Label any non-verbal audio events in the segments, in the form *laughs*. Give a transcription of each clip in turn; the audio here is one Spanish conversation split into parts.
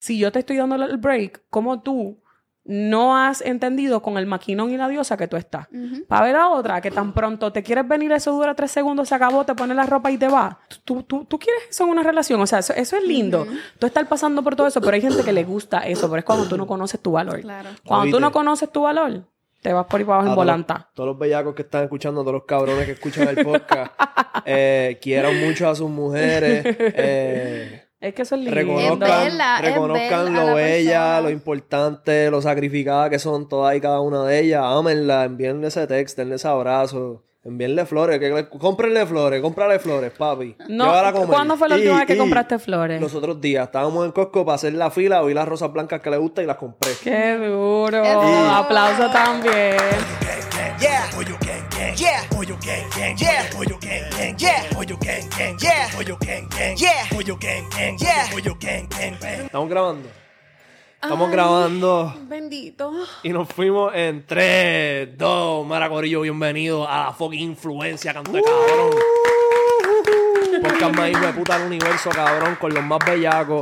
si yo te estoy dando el break, ¿cómo tú no has entendido con el maquinón y la diosa que tú estás? Para ver a otra que tan pronto te quieres venir, eso dura tres segundos, se acabó, te pones la ropa y te va. ¿Tú, tú, tú quieres eso en una relación? O sea, eso, eso es lindo. Tú estás pasando por todo eso, pero hay gente que le gusta eso, pero es cuando tú no conoces tu valor. Claro. Cuando tú no conoces tu valor, te vas por ahí para abajo en volanta. Todos los bellacos que están escuchando, todos los cabrones que escuchan el podcast, *laughs* eh, quieran mucho a sus mujeres. eh, Es que eso es lindo. reconozcan, Es lo la bella, persona. lo importante, lo sacrificada que son todas y cada una de ellas. Ámenla, envíenle ese texto, denle ese abrazo. Envíenle flores, que le- cómprenle flores, cómprale flores, papi. No. ¿Cuándo fue la última vez que y compraste flores? Los otros días estábamos en Costco para hacer la fila, oí las rosas blancas que le gustan y las compré. Qué duro. Aplauso también. Yeah. Pollo gang gang. Yeah. Pollo gang gang. Yeah. Pollo gang gang. Yeah. Pollo gang gang. Yeah. Pollo gang gang. Yeah. Pollo gang gang. Yeah. Pollo gang gang. Estamos grabando. Estamos grabando Bendito. y nos fuimos en 3, 2. Maracorillo, bienvenido a la fucking influencia, canto de cabrón. Podcast más hijo de puta del universo, cabrón, con los más bellacos,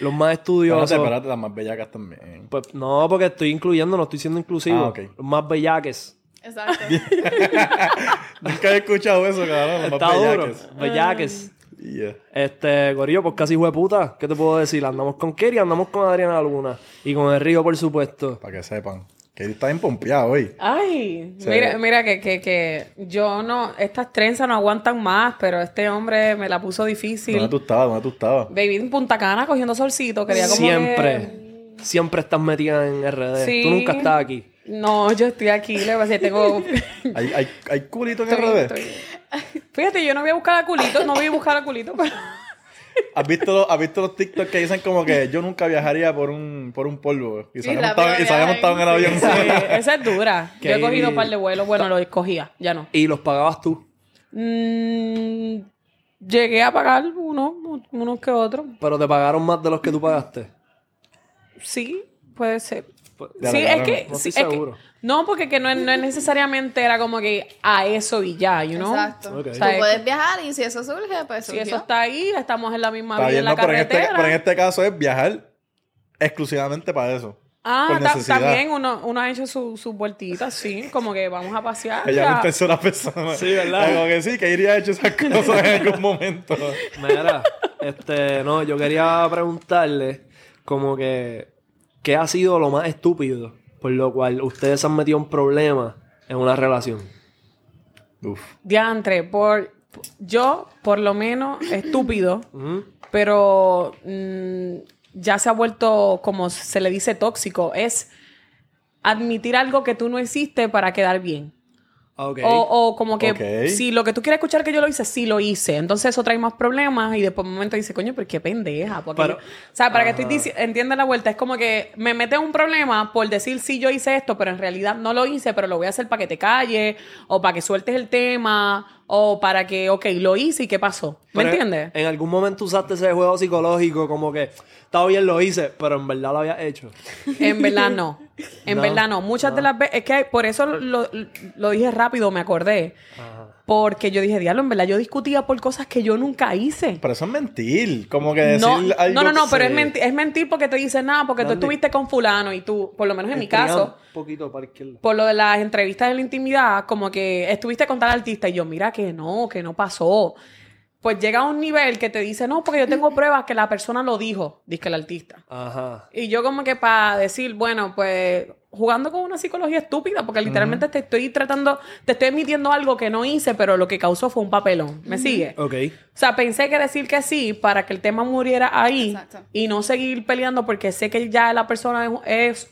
los más estudiosos. Espérate, espérate, las más bellacas también. Pues no, porque estoy incluyendo, no estoy siendo inclusivo. Ah, ok. Los más bellaques. Exacto. *laughs* Nunca he escuchado eso, cabrón. Está más duro. Bellaques. Yeah. Este, Corillo, pues casi hijo de puta. ¿Qué te puedo decir? Andamos con Keri, andamos con Adriana Luna. Y con el Río, por supuesto. Para que sepan. Que él está bien pompeado hoy. Ay, Sí. mira, mira que, que, que yo no, estas trenzas no aguantan más, pero este hombre me la puso difícil. ¿Dónde tú estabas? ¿Dónde tú estabas? Baby en Punta Cana cogiendo solcito, quería como Siempre. que- Siempre estás metida en RD. Sí. Tú nunca estás aquí. No, yo estoy aquí, le voy a decir, tengo... *laughs* ¿Hay, hay, hay culito en estoy- estoy- Fíjate, yo no voy a buscar a culito, no voy a buscar a culito, pero... *laughs* ¿Has visto, los, ¿Has visto los TikTok que dicen como que yo nunca viajaría por un, por un polvo? Y se había montado, en el avión. Sí, *laughs* esa es dura. Yo he cogido un par de vuelos, bueno, lo escogía, ya no. Y los pagabas tú. Mm, llegué a pagar uno, unos que otros. Pero te pagaron más de los que tú pagaste. Sí, puede ser. Ya sí, la es que, No sí, es que- seguro. no, porque que no, es- no es necesariamente era como que a eso y ya, you know? Exacto. Tú O sea, puedes viajar y si eso surge, pues Si surgió. eso está ahí, estamos en la misma Está vía en la no, pero en, este, carretera. pero en este caso es viajar exclusivamente para eso. ah, también uno, uno ha hecho sus su vueltitas, sí, como que vamos a pasear. Ella ya. no en tercera persona. Sí, ¿verdad? Como que sí, que iría hecho esas cosas en algún momento. Mira, este, no, yo quería preguntarle como que ¿qué ha sido lo más estúpido por lo cual ustedes se han metido en problemas en una relación? Uf. Diantre, por, yo, por lo menos, estúpido, *laughs* pero mm, ya se ha vuelto, como se le dice, tóxico. Es admitir algo que tú no hiciste para quedar bien. O, o como que si lo que tú quieres escuchar que yo lo hice, sí lo hice. Entonces eso trae más problemas y después un momento dice, coño, pero qué pendeja. Porque Pero- yo- o sea, para que Ajá. estoy dici- entienda la vuelta, es como que me mete en un problema por decir sí yo hice esto, pero en realidad no lo hice, pero lo voy a hacer para que te calles, o para que sueltes el tema, o para que, ok, lo hice y qué pasó. ¿Me Pero entiendes? En algún momento usaste ese juego psicológico como que está bien lo hice, pero en verdad lo había hecho. En verdad no. *laughs* En No, verdad no. Muchas de las veces, es que por eso lo, lo dije rápido, me acordé. Porque yo dije, diablo, en verdad yo discutía por cosas que yo nunca hice. Pero eso es mentir. Como que decir No, algo no, no, pero es, mentir, es mentir porque te dicen nada, porque tú estuviste con fulano y tú, por lo menos en mi caso, Un poquito para izquierda. por lo de las entrevistas en la intimidad, como que estuviste con tal artista y yo, mira que no, que no pasó. Pues llega a un nivel que te dice, no, porque yo tengo *laughs* pruebas que la persona lo dijo, dice el artista. Ajá. Y yo como que para decir, bueno, pues jugando con una psicología estúpida, porque literalmente te estoy tratando, te estoy emitiendo algo que no hice, pero lo que causó fue un papelón. ¿Me sigue? Ok. O sea, pensé que decir que sí para que el tema muriera ahí Exacto. y no seguir peleando porque sé que ya la persona es, es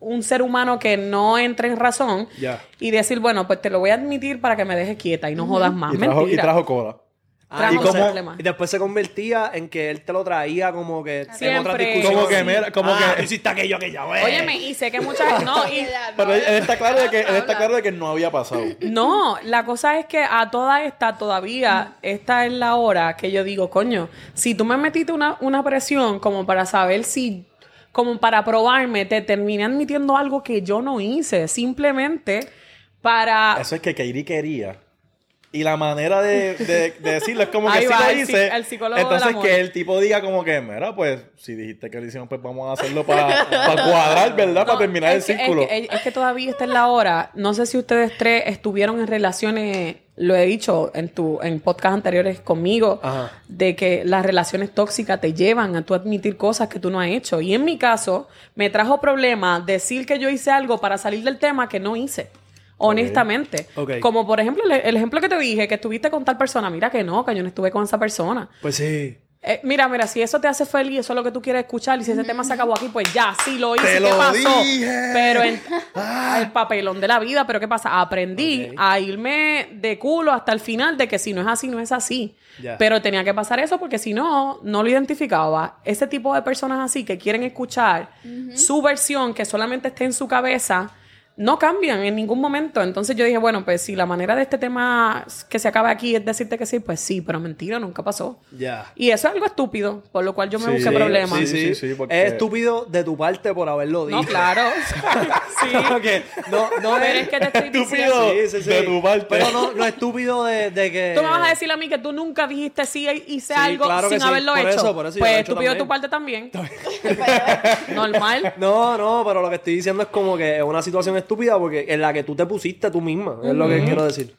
un ser humano que no entra en razón Ya. y decir, bueno, pues te lo voy a admitir para que me dejes quieta y no jodas más. Y trajo, y trajo cola. Ah, y, después se convertía en que él te lo traía como que en otras Siempre. discusiones. Como que, mira, como ah, que- hiciste aquello que ya ves. Óyeme, y sé que muchas... No, y, *laughs* Pero él, él está claro de que, él está claro de que no había pasado. No, la cosa es que a toda esta todavía, esta es la hora que yo digo, coño, si tú me metiste una, una presión como para saber si, como para probarme, te terminé admitiendo algo que yo no hice, simplemente para... Eso es que Kairi quería Y la manera de, de- de decirlo es como *laughs* que Ahí si va, lo el hice. psi- el psicólogo del entonces amor. que el tipo diga como que, mira, pues, si dijiste que lo hicimos, pues vamos a hacerlo para cuadrar, ¿verdad? para terminar el que- círculo. Es que, es que todavía está en la hora. No sé si ustedes tres estuvieron en relaciones, lo he dicho en tu en podcast anteriores conmigo, Ajá. de que las relaciones tóxicas te llevan a tú admitir cosas que tú no has hecho. Y en mi caso, me trajo problemas decir que yo hice algo para salir del tema que no hice. Honestamente. Como por ejemplo, el, el ejemplo que te dije, que estuviste con tal persona. Mira que no, que yo no estuve con esa persona. Pues sí. Eh, mira, mira, si eso te hace feliz, eso es lo que tú quieres escuchar, y si ese tema se acabó aquí, pues ya, sí lo hice, Te ¿qué lo pasó? dije. Pero en *laughs* el papelón de la vida, pero ¿qué pasa? Aprendí a irme de culo hasta el final de que si no es así, no es así. Ya. Pero tenía que pasar eso porque si no, no lo identificaba. Ese tipo de personas así que quieren escuchar su versión que solamente esté en su cabeza, no cambian en ningún momento. Entonces yo dije, bueno, pues si la manera de este tema que se acaba aquí es decirte que sí, pues sí, pero mentira, nunca pasó. Ya. Y eso es algo estúpido, por lo cual yo me Sí, busqué sí, problemas. Sí, Sí, sí, sí, sí, porque- Es estúpido de tu parte por haberlo dicho. No, claro. *laughs* sí. *laughs* Porque no, no Pero es que te estoy diciendo. Estúpido de tu parte. Pero no, no estúpido de, de que. Tú me vas a decir a mí que tú nunca dijiste sí hice Sí, algo claro sin sí. haberlo Por hecho. eso, por eso pues lo he hecho estúpido de tu parte también. *laughs* Normal. No, no, pero lo que estoy diciendo es como que es una situación estúpida porque en la que tú te pusiste tú misma, es lo que quiero decir.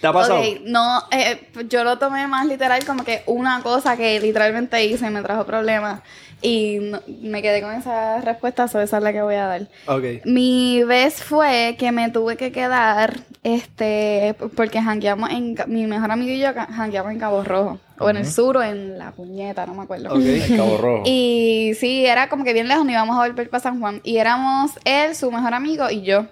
¿Te ha pasado? Ok, no, eh, yo lo tomé más literal como que una cosa que literalmente hice y me trajo problemas. Y no- me quedé con esa respuesta, so esa es la que voy a dar. Ok. Mi vez fue que me tuve que quedar, este, porque jangueamos en, Ca- mi mejor amigo y yo ca- jangueamos en Cabo Rojo. O en el sur o en La Puñeta, no me acuerdo. Ok. El Cabo Rojo. *laughs* Y sí, era como que bien lejos, ni íbamos a volver para San Juan. Y éramos él, su mejor amigo y yo.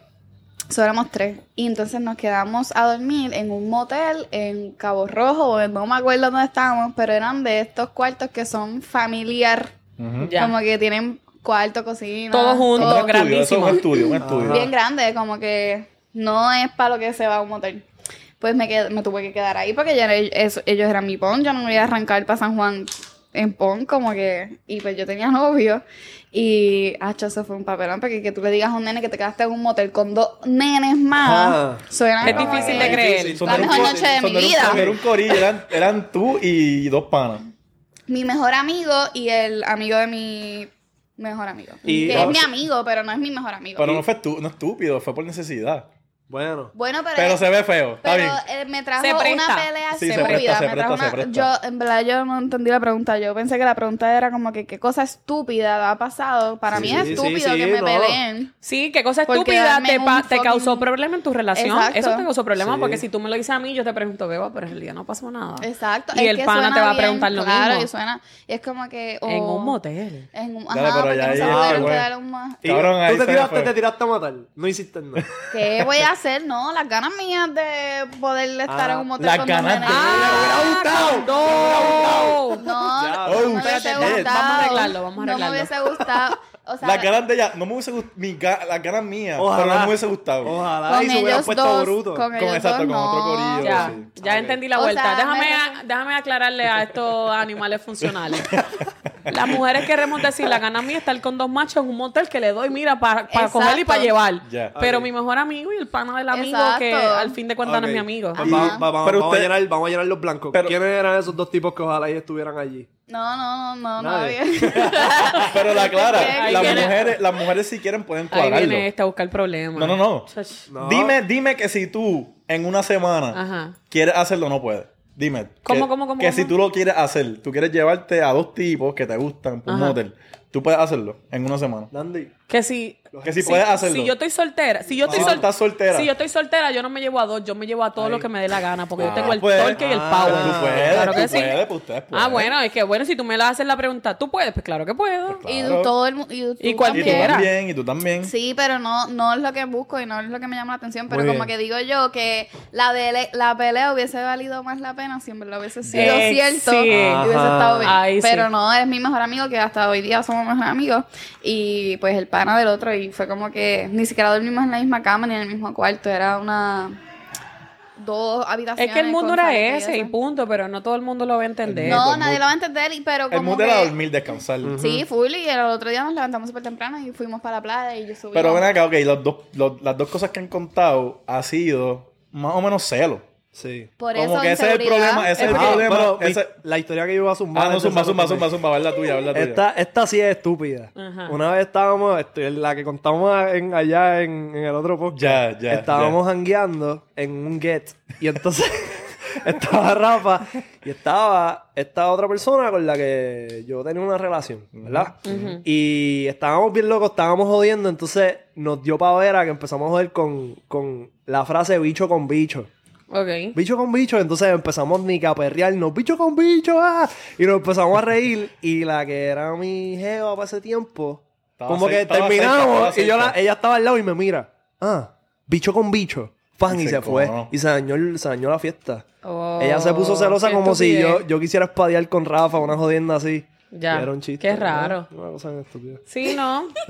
So, éramos tres. Y entonces nos quedamos a dormir en un motel en Cabo Rojo, o en- no me acuerdo dónde estábamos, pero eran de estos cuartos que son familiar. Ujú. Ya. Como que tienen cuarto, cocina. Eso es grandísimo. un estudio, un estudio. Bien grande, como que no es para lo que se va a un motel. Pues me, qued- me tuve que quedar ahí porque ya era- eso- ellos eran mi pon. Yo no me iba a arrancar para San Juan en pon, como que. Y pues yo tenía novio. Y, hacho, eso fue un papelón. Porque que tú le digas a un nene que te quedaste en un motel con dos nenes más. Ah. suena Es difícil de creer. Difícil. La mejor noche de mi vida. de un corillo, eran, eran tú y dos panas. Mi mejor amigo y el amigo de mi mejor amigo. Y- que es mi amigo, pero no es mi mejor amigo. Pero no fue no estúpido, fue por necesidad. Bueno. Bueno, pero. Pero se ve feo, está Pero bien. eh, me trajo Se una pelea Sí, se presta, se me trajo presta, se una-. Yo, en verdad, yo no entendí la pregunta. Yo pensé que la pregunta era como que qué cosa estúpida ha pasado. Para mí es Sí, sí, estúpido sí, que me no. peleen. Sí, qué cosa estúpida te, pa- te causó problema en tu relación. Exacto. Eso te causó problema Sí. porque si tú me lo dices a mí, yo te pregunto, Beba, pero en realidad no pasó nada. Exacto. Y es el que pana suena te va a bien, preguntar lo claro, mismo. y suena. Y es como que. En oh, un motel. En un, Dale, ajá, pero porque ya no se fue. quedar un más. Y Cabrón, ahí tú te tiraste, fue. te tiraste a matar. No hiciste nada. ¿Qué voy a *laughs* hacer? No, las ganas mías de poder estar Ah, en un motel las con dos ganas nenes. de- ¡Ah! ¡No! No, no me hubiese gustado. Vamos a arreglarlo, vamos a No arreglarlo. me hubiese gustado. O sea, Las ganas de ella, no me hubiese gustado, las ganas mías, pero no me hubiese gustado. Ojalá con y se hubiera puesto dos, bruto. con Con ellos exacto, dos, con otro no. corillo. Ya, sí. ya entendí la O vuelta. sea, déjame, me- a- déjame aclararle a estos animales funcionales. *laughs* Las mujeres queremos decir, la gana mía es estar con dos machos en un motel que le doy, mira, para Exacto. coger y para llevar. Pero mi mejor amigo y el pana del amigo, Exacto. que al fin de cuentas no es mi amigo. Pues va- Ajá. va- va- Pero vamos, usted- a llenar, vamos a llenar los blancos. Pero- ¿Quiénes eran esos dos tipos que ojalá y estuvieran allí? No, no, no, no, Nadie. nadie. *laughs* Pero la clara, Ahí las viene- mujeres, las mujeres si quieren pueden Ahí cuadrarlo. viene este a buscar problemas. No, no, no. No. Dime, dime que si tú en una semana Ajá. quieres hacerlo, no puedes. Dime. ¿Cómo, que, cómo, cómo, Que cómo? si tú lo quieres hacer, tú quieres llevarte a dos tipos que te gustan por un Ajá. motel, tú puedes hacerlo en una semana. Dandy. Que si... Que si puedes hacerlo. Si yo estoy soltera, si yo estoy Si tú sol- estás soltera. Si yo estoy soltera, yo no me llevo a dos, yo me llevo a todo Ahí. lo que me dé la gana, porque yo Ah, tengo el pues. torque y el Ah, power. Tú puedes, claro tú que sí. puedes, pues ustedes pueden. Ah, bueno, es que bueno, si tú me la haces la pregunta, ¿tú puedes? Pues claro que puedo. Pues Y todo el mundo. Y, tú Y Y tú cualquiera. también, y tú también. Sí, pero no, no es lo que busco y no es lo que me llama la atención. Pero Muy como bien. que digo yo que la, dele- la pelea hubiese valido más la pena si en verdad hubiese sido Eh, cierto sí. y hubiese estado bien. Ahí sí. pero no, es mi mejor amigo que hasta hoy día somos mejores amigos. Y pues el pana del otro y fue como que ni siquiera dormimos en la misma cama ni en el mismo cuarto. Era una... Dos habitaciones. Es que el mundo era ese y punto, pero no todo el mundo lo va a entender. No, el nadie lo va a entender, y- pero El como mood que... era dormir, descansar. Sí, full, y el otro día nos levantamos súper temprano y fuimos para la playa y yo subí. Pero ven acá, ok, los dos, los- las dos cosas que han contado ha sido más o menos celo. Sí. Por Como eso que ese es el problema, ese es el problema. pero mi- ese- la historia que yo iba a zumbar. Ah, no, zumba, también. zumba, zumba, ver la tuya, ver la tuya. Esta, esta sí es estúpida. Ajá. Una vez estábamos, este, la que contamos en, allá en, en el otro podcast. Ya, ya, Estábamos hangueando en un get. Y entonces *laughs* estaba Rafa y estaba esta otra persona con la que yo tenía una relación, ¿verdad? Y estábamos bien locos, estábamos jodiendo. Entonces nos dio pavera que empezamos a joder con, con la frase bicho con bicho. Ok. Bicho con bicho, entonces empezamos ni que a perrearnos, bicho con bicho, ah, y nos empezamos a reír. Y la que era mi jeva para ese tiempo, Estaba como cerca, que terminamos cerca, y yo la- ella estaba al lado y me mira, ah, bicho con bicho, fan, Y y se se fue. Y se dañó, el- se dañó la fiesta. Oh, ella se puso celosa qué como si yo, yo quisiera espadear con Rafa, una jodienda así. Ya. Y era un chiste. Qué raro. Una cosa bien estúpida. Sí, ¿no? *laughs*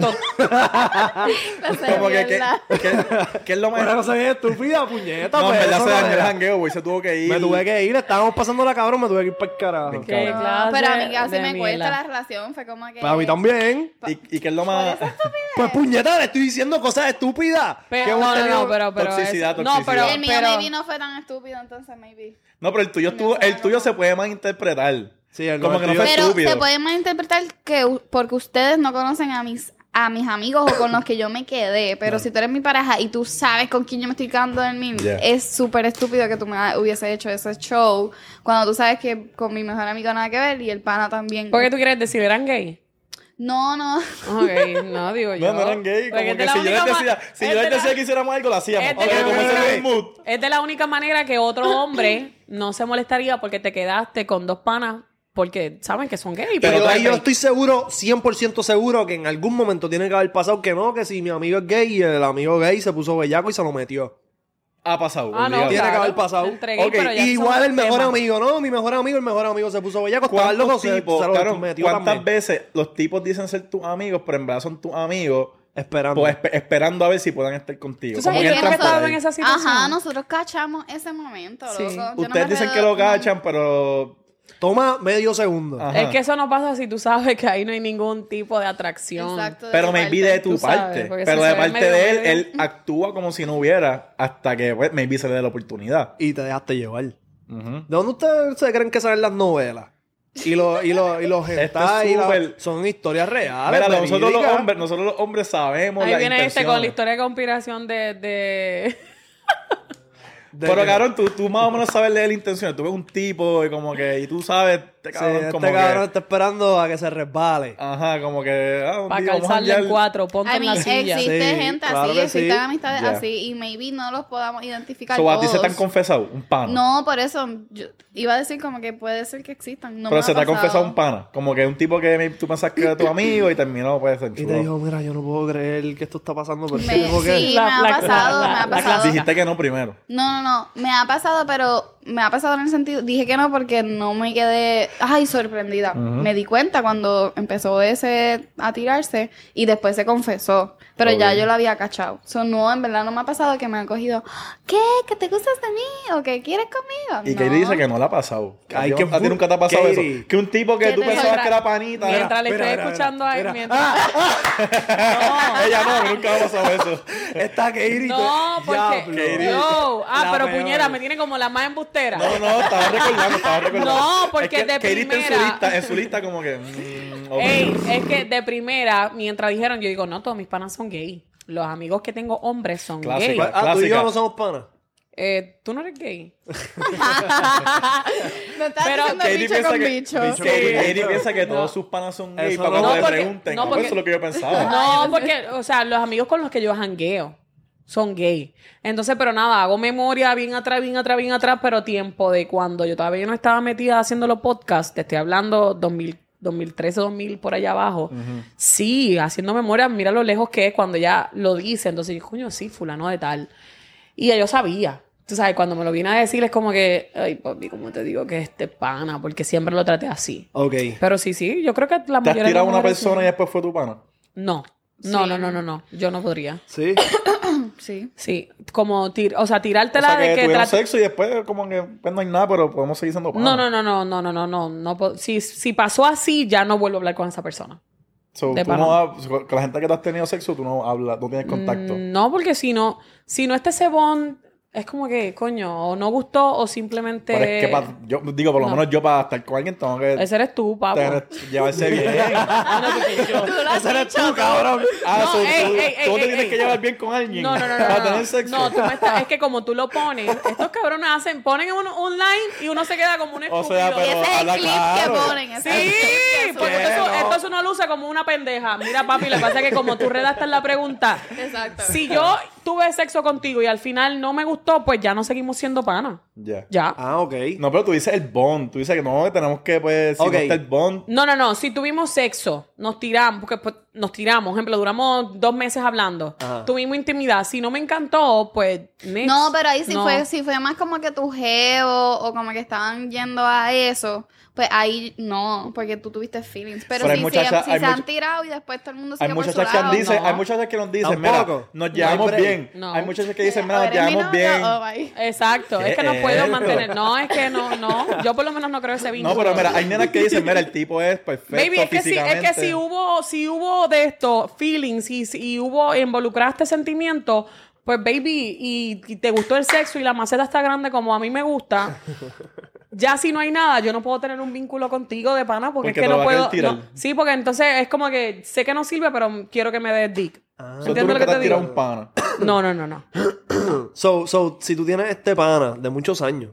Como que, ¿qué, qué- qué es lo más... Una cosa bien estúpida, puñeta. *laughs* No, en pues, verdad se no dañó el jangueo, güey, se tuvo que ir. Me tuve que ir, estábamos pasando la cabrón, me tuve que ir para el carajo. Qué No, clase pero a mí casi me cuesta la relación. Fue como que. Para mí también. ¿Y, y qué es lo más... Pues puñeta, le estoy diciendo cosas estúpidas. Pero, no, no, no, pero, pero Toxicidad, es- No, pero, toxicidad. El mío pero- maybe no fue tan estúpido, entonces maybe. No, pero el tuyo, estuvo, el tuyo se puede malinterpretar. Sí, el Como que no fue Pero estúpido. se puede malinterpretar que porque ustedes no conocen a mis a mis amigos o con los que yo me quedé, pero si tú eres mi pareja y tú sabes con quién yo me estoy quedando en mí, Yeah. es súper estúpido que tú me hubiese hecho ese show cuando tú sabes que con mi mejor amigo nada que ver y el pana también. ¿Por qué tú quieres decir? ¿Eran gay? No, no. Ok, no, digo yo. No, no eran gay. Porque Como que si yo les decía, si yo les la- decía que hiciéramos algo, lo hacíamos. Es de la única-. Es de la única manera que otro hombre no se molestaría porque te quedaste con dos panas porque saben que son gay. Pero Pero, ahí yo estoy seguro, 100% seguro, que en algún momento tiene que haber pasado que no, que si mi amigo es gay y el amigo gay se puso bellaco y se lo metió. Ha pasado. Ah, no. Tiene que haber pasado. Entre gay, Ok, pero ya y eso igual el mejor tema. amigo, ¿no? Mi mejor amigo, el mejor amigo se puso bellaco. Loco, ¿Cuántos se, tipos, se metió cuántas también. veces los tipos dicen ser tus amigos, pero en verdad son tus amigos, Esperando. pues espe- esperando a ver si puedan estar contigo? ¿Tú sabes que en esa situación? Ajá, nosotros cachamos ese momento, Sí. loco. No Ustedes dicen que lo cachan, pero... Toma medio segundo. Ajá. Es que eso no pasa si tú sabes que ahí no hay ningún tipo de atracción. Exacto. de Pero tu maybe de tu sabes, parte. pero si de parte de él, medio. él actúa como si no hubiera hasta que pues, maybe se le dé la oportunidad. Y te dejaste llevar. Ujú. ¿De dónde ustedes se creen que salen las novelas? Y los y los y los hentai súper- son historias reales. Mira, nosotros los, hombres, nosotros los hombres sabemos Ahí la viene este con la historia de conspiración de... de... *laughs* Pero, cabrón, tú, tú más o menos sabes leer la intención. Tú ves un tipo y como que... Y tú sabes, este Sí, cabrón, este como cabrón que... está esperando a que se resbale. Ajá, como que... Ah, Para calzarle en cuatro, ponte I en mean, la silla. existe Sí, gente claro así, existen sí. amistades así y maybe no los podamos identificar So, a ti se te todos. han confesado un pana. No, por eso yo iba a decir como que puede ser que existan. No pero me se te ha confesado un pana. Como que un tipo que tú pensás que era tu *clears throat* amigo y terminó, pues, en Y te chulo. dijo, mira, yo no puedo creer que esto está pasando, pero Me- sí, La- me ha pasado, la- me ha la- la pasado. Dijiste que no primero. No, no, no. Me ha pasado, pero me ha pasado en el sentido. Dije que no porque no me quedé. Ay, sorprendida. Me di cuenta cuando empezó ese a tirarse y después se confesó. Pero ya yo lo había cachado. So, no, en verdad no me ha pasado que me han cogido. ¿Qué? ¿Que te gustas de mí? ¿O que quieres conmigo? Y no. Katie dice que no le ha pasado. A Ay, ti, qué a ti nunca te ha pasado Katie. eso. Que un tipo que ¿Qué tú pensabas Mientras- que era panita. Mientras le estoy escuchando a él, mientras... Ella no, que nunca me ha pasado eso. *laughs* Está Katie. No, porque... No, ah, La pero puñera, me tiene como la más embustera. No, no, estaba recordando, estaba recordando. No, porque es que de Katie está en su primera- lista, en su lista como que... mm. Ey, es que de primera, mientras dijeron, yo digo, no, todos mis panas son gay. Los amigos que tengo hombres son Clásico. gay. Ah, tú y yo Clásica. no somos panas. Eh, ¿Tú no eres gay? *laughs* Me estás Pero diciendo Katie bicho piensa con que, bicho. que Sí. Katie piensa que No. todos sus panas son Eso para no. cuando No, le porque- pregunten. no, Eso porque- es lo que yo pensaba. *laughs* No, porque, o sea, los amigos con los que yo jangueo son gay. Entonces, pero nada, hago memoria bien atrás, bien atrás, bien atrás, pero tiempo de cuando yo todavía no estaba metida haciendo los podcasts, te estoy hablando 2000, 2013, 2000, por allá abajo. Sí, haciendo memoria, mira lo lejos que es cuando ya lo dice. Entonces, yo, coño, sí, fulano de tal. Y ya yo sabía. Tú sabes, cuando me lo vine a decir es como que, ay, papi, ¿cómo te digo que este pana? Porque siempre lo traté así. Ok. Pero sí, sí, yo creo que la ¿Te has tirado a una persona y después fue tu pana? No. No, no, no, no, no. Yo no podría. Sí. *coughs* Sí. Sí, como, tir o sea, tirártela o que de que... Tuvieron sexo y después como que pues, no hay nada, pero podemos seguir siendo. No, no, no, no, no, no, no, no. no si, si pasó así, ya no vuelvo a hablar con esa persona. So, tú no, con la gente que te has tenido sexo, tú no hablas, no tienes contacto. Mm, no, porque si no, si no este sebón es como que, coño, o no gustó o simplemente... Pero es que pa- yo digo, por lo no. menos yo para estar con alguien tengo que Ese eres tú, tener- llevarse bien. *laughs* No, porque yo- Tú lo has Ese eres dicho, tú, cabrón. Ah, No, so, ey, tú, ey, tú ey, te ey, tienes ey. que llevar bien con alguien No, no, no, no. para no, tener no. sexo. No, tú me estás... Es que como tú lo pones, estos cabrones hacen... Ponen uno online y uno se queda como un O estúpido. sea, Y pero ese es el clip claro. que ponen. ese es Sí, que porque suben. esto, no. entonces uno luce como una pendeja. Mira, papi, lo que pasa es que como tú redactas la pregunta, Exacto. si yo tuve sexo contigo y al final no me gustó, pues ya no seguimos siendo panas. Ya. Ya. Ah, ok. No, pero tú dices el bond. Tú dices que no, que tenemos que, pues, si Ok. no está el bond. No, no, no. Si tuvimos sexo, nos tiramos, porque pues, nos tiramos, por ejemplo, duramos dos meses hablando, Ajá. tuvimos intimidad. Si no me encantó, pues. next. No, pero ahí sí No. fue, si fue más como que tu geo o como que estaban yendo a eso, pues ahí no, porque tú tuviste feelings. Pero, Pero hay si, muchachas- si hay se han tirado y después todo el mundo Hay sigue por su muchachas que lado, dicen, no. hay muchachas que nos dicen, mira, nos No hay llevamos bien. No. Hay muchachas que dicen, O mira, nos llevamos bien. o bye. Exacto. ¿Qué Es que no es puedo esto? mantener. No, es que no, no. Yo por lo menos no creo ese vínculo. No, pero mira, hay nenas que dicen, mira, el tipo es perfecto Baby, es que, si, es que si hubo, si hubo de esto, feelings, y si hubo, involucraste sentimientos, pues baby, y, y te gustó el sexo y la maceta está grande como a mí me gusta, *laughs* ya si no hay nada, yo no puedo tener un vínculo contigo de pana porque, Porque es que no puedo. no. sí, porque entonces es como que sé que no sirve, pero quiero que me des dick. Tú ¿Entiendes lo que te digo? un pana. *coughs* No, no, no, no. *coughs* So, so, si tú tienes este pana de muchos años,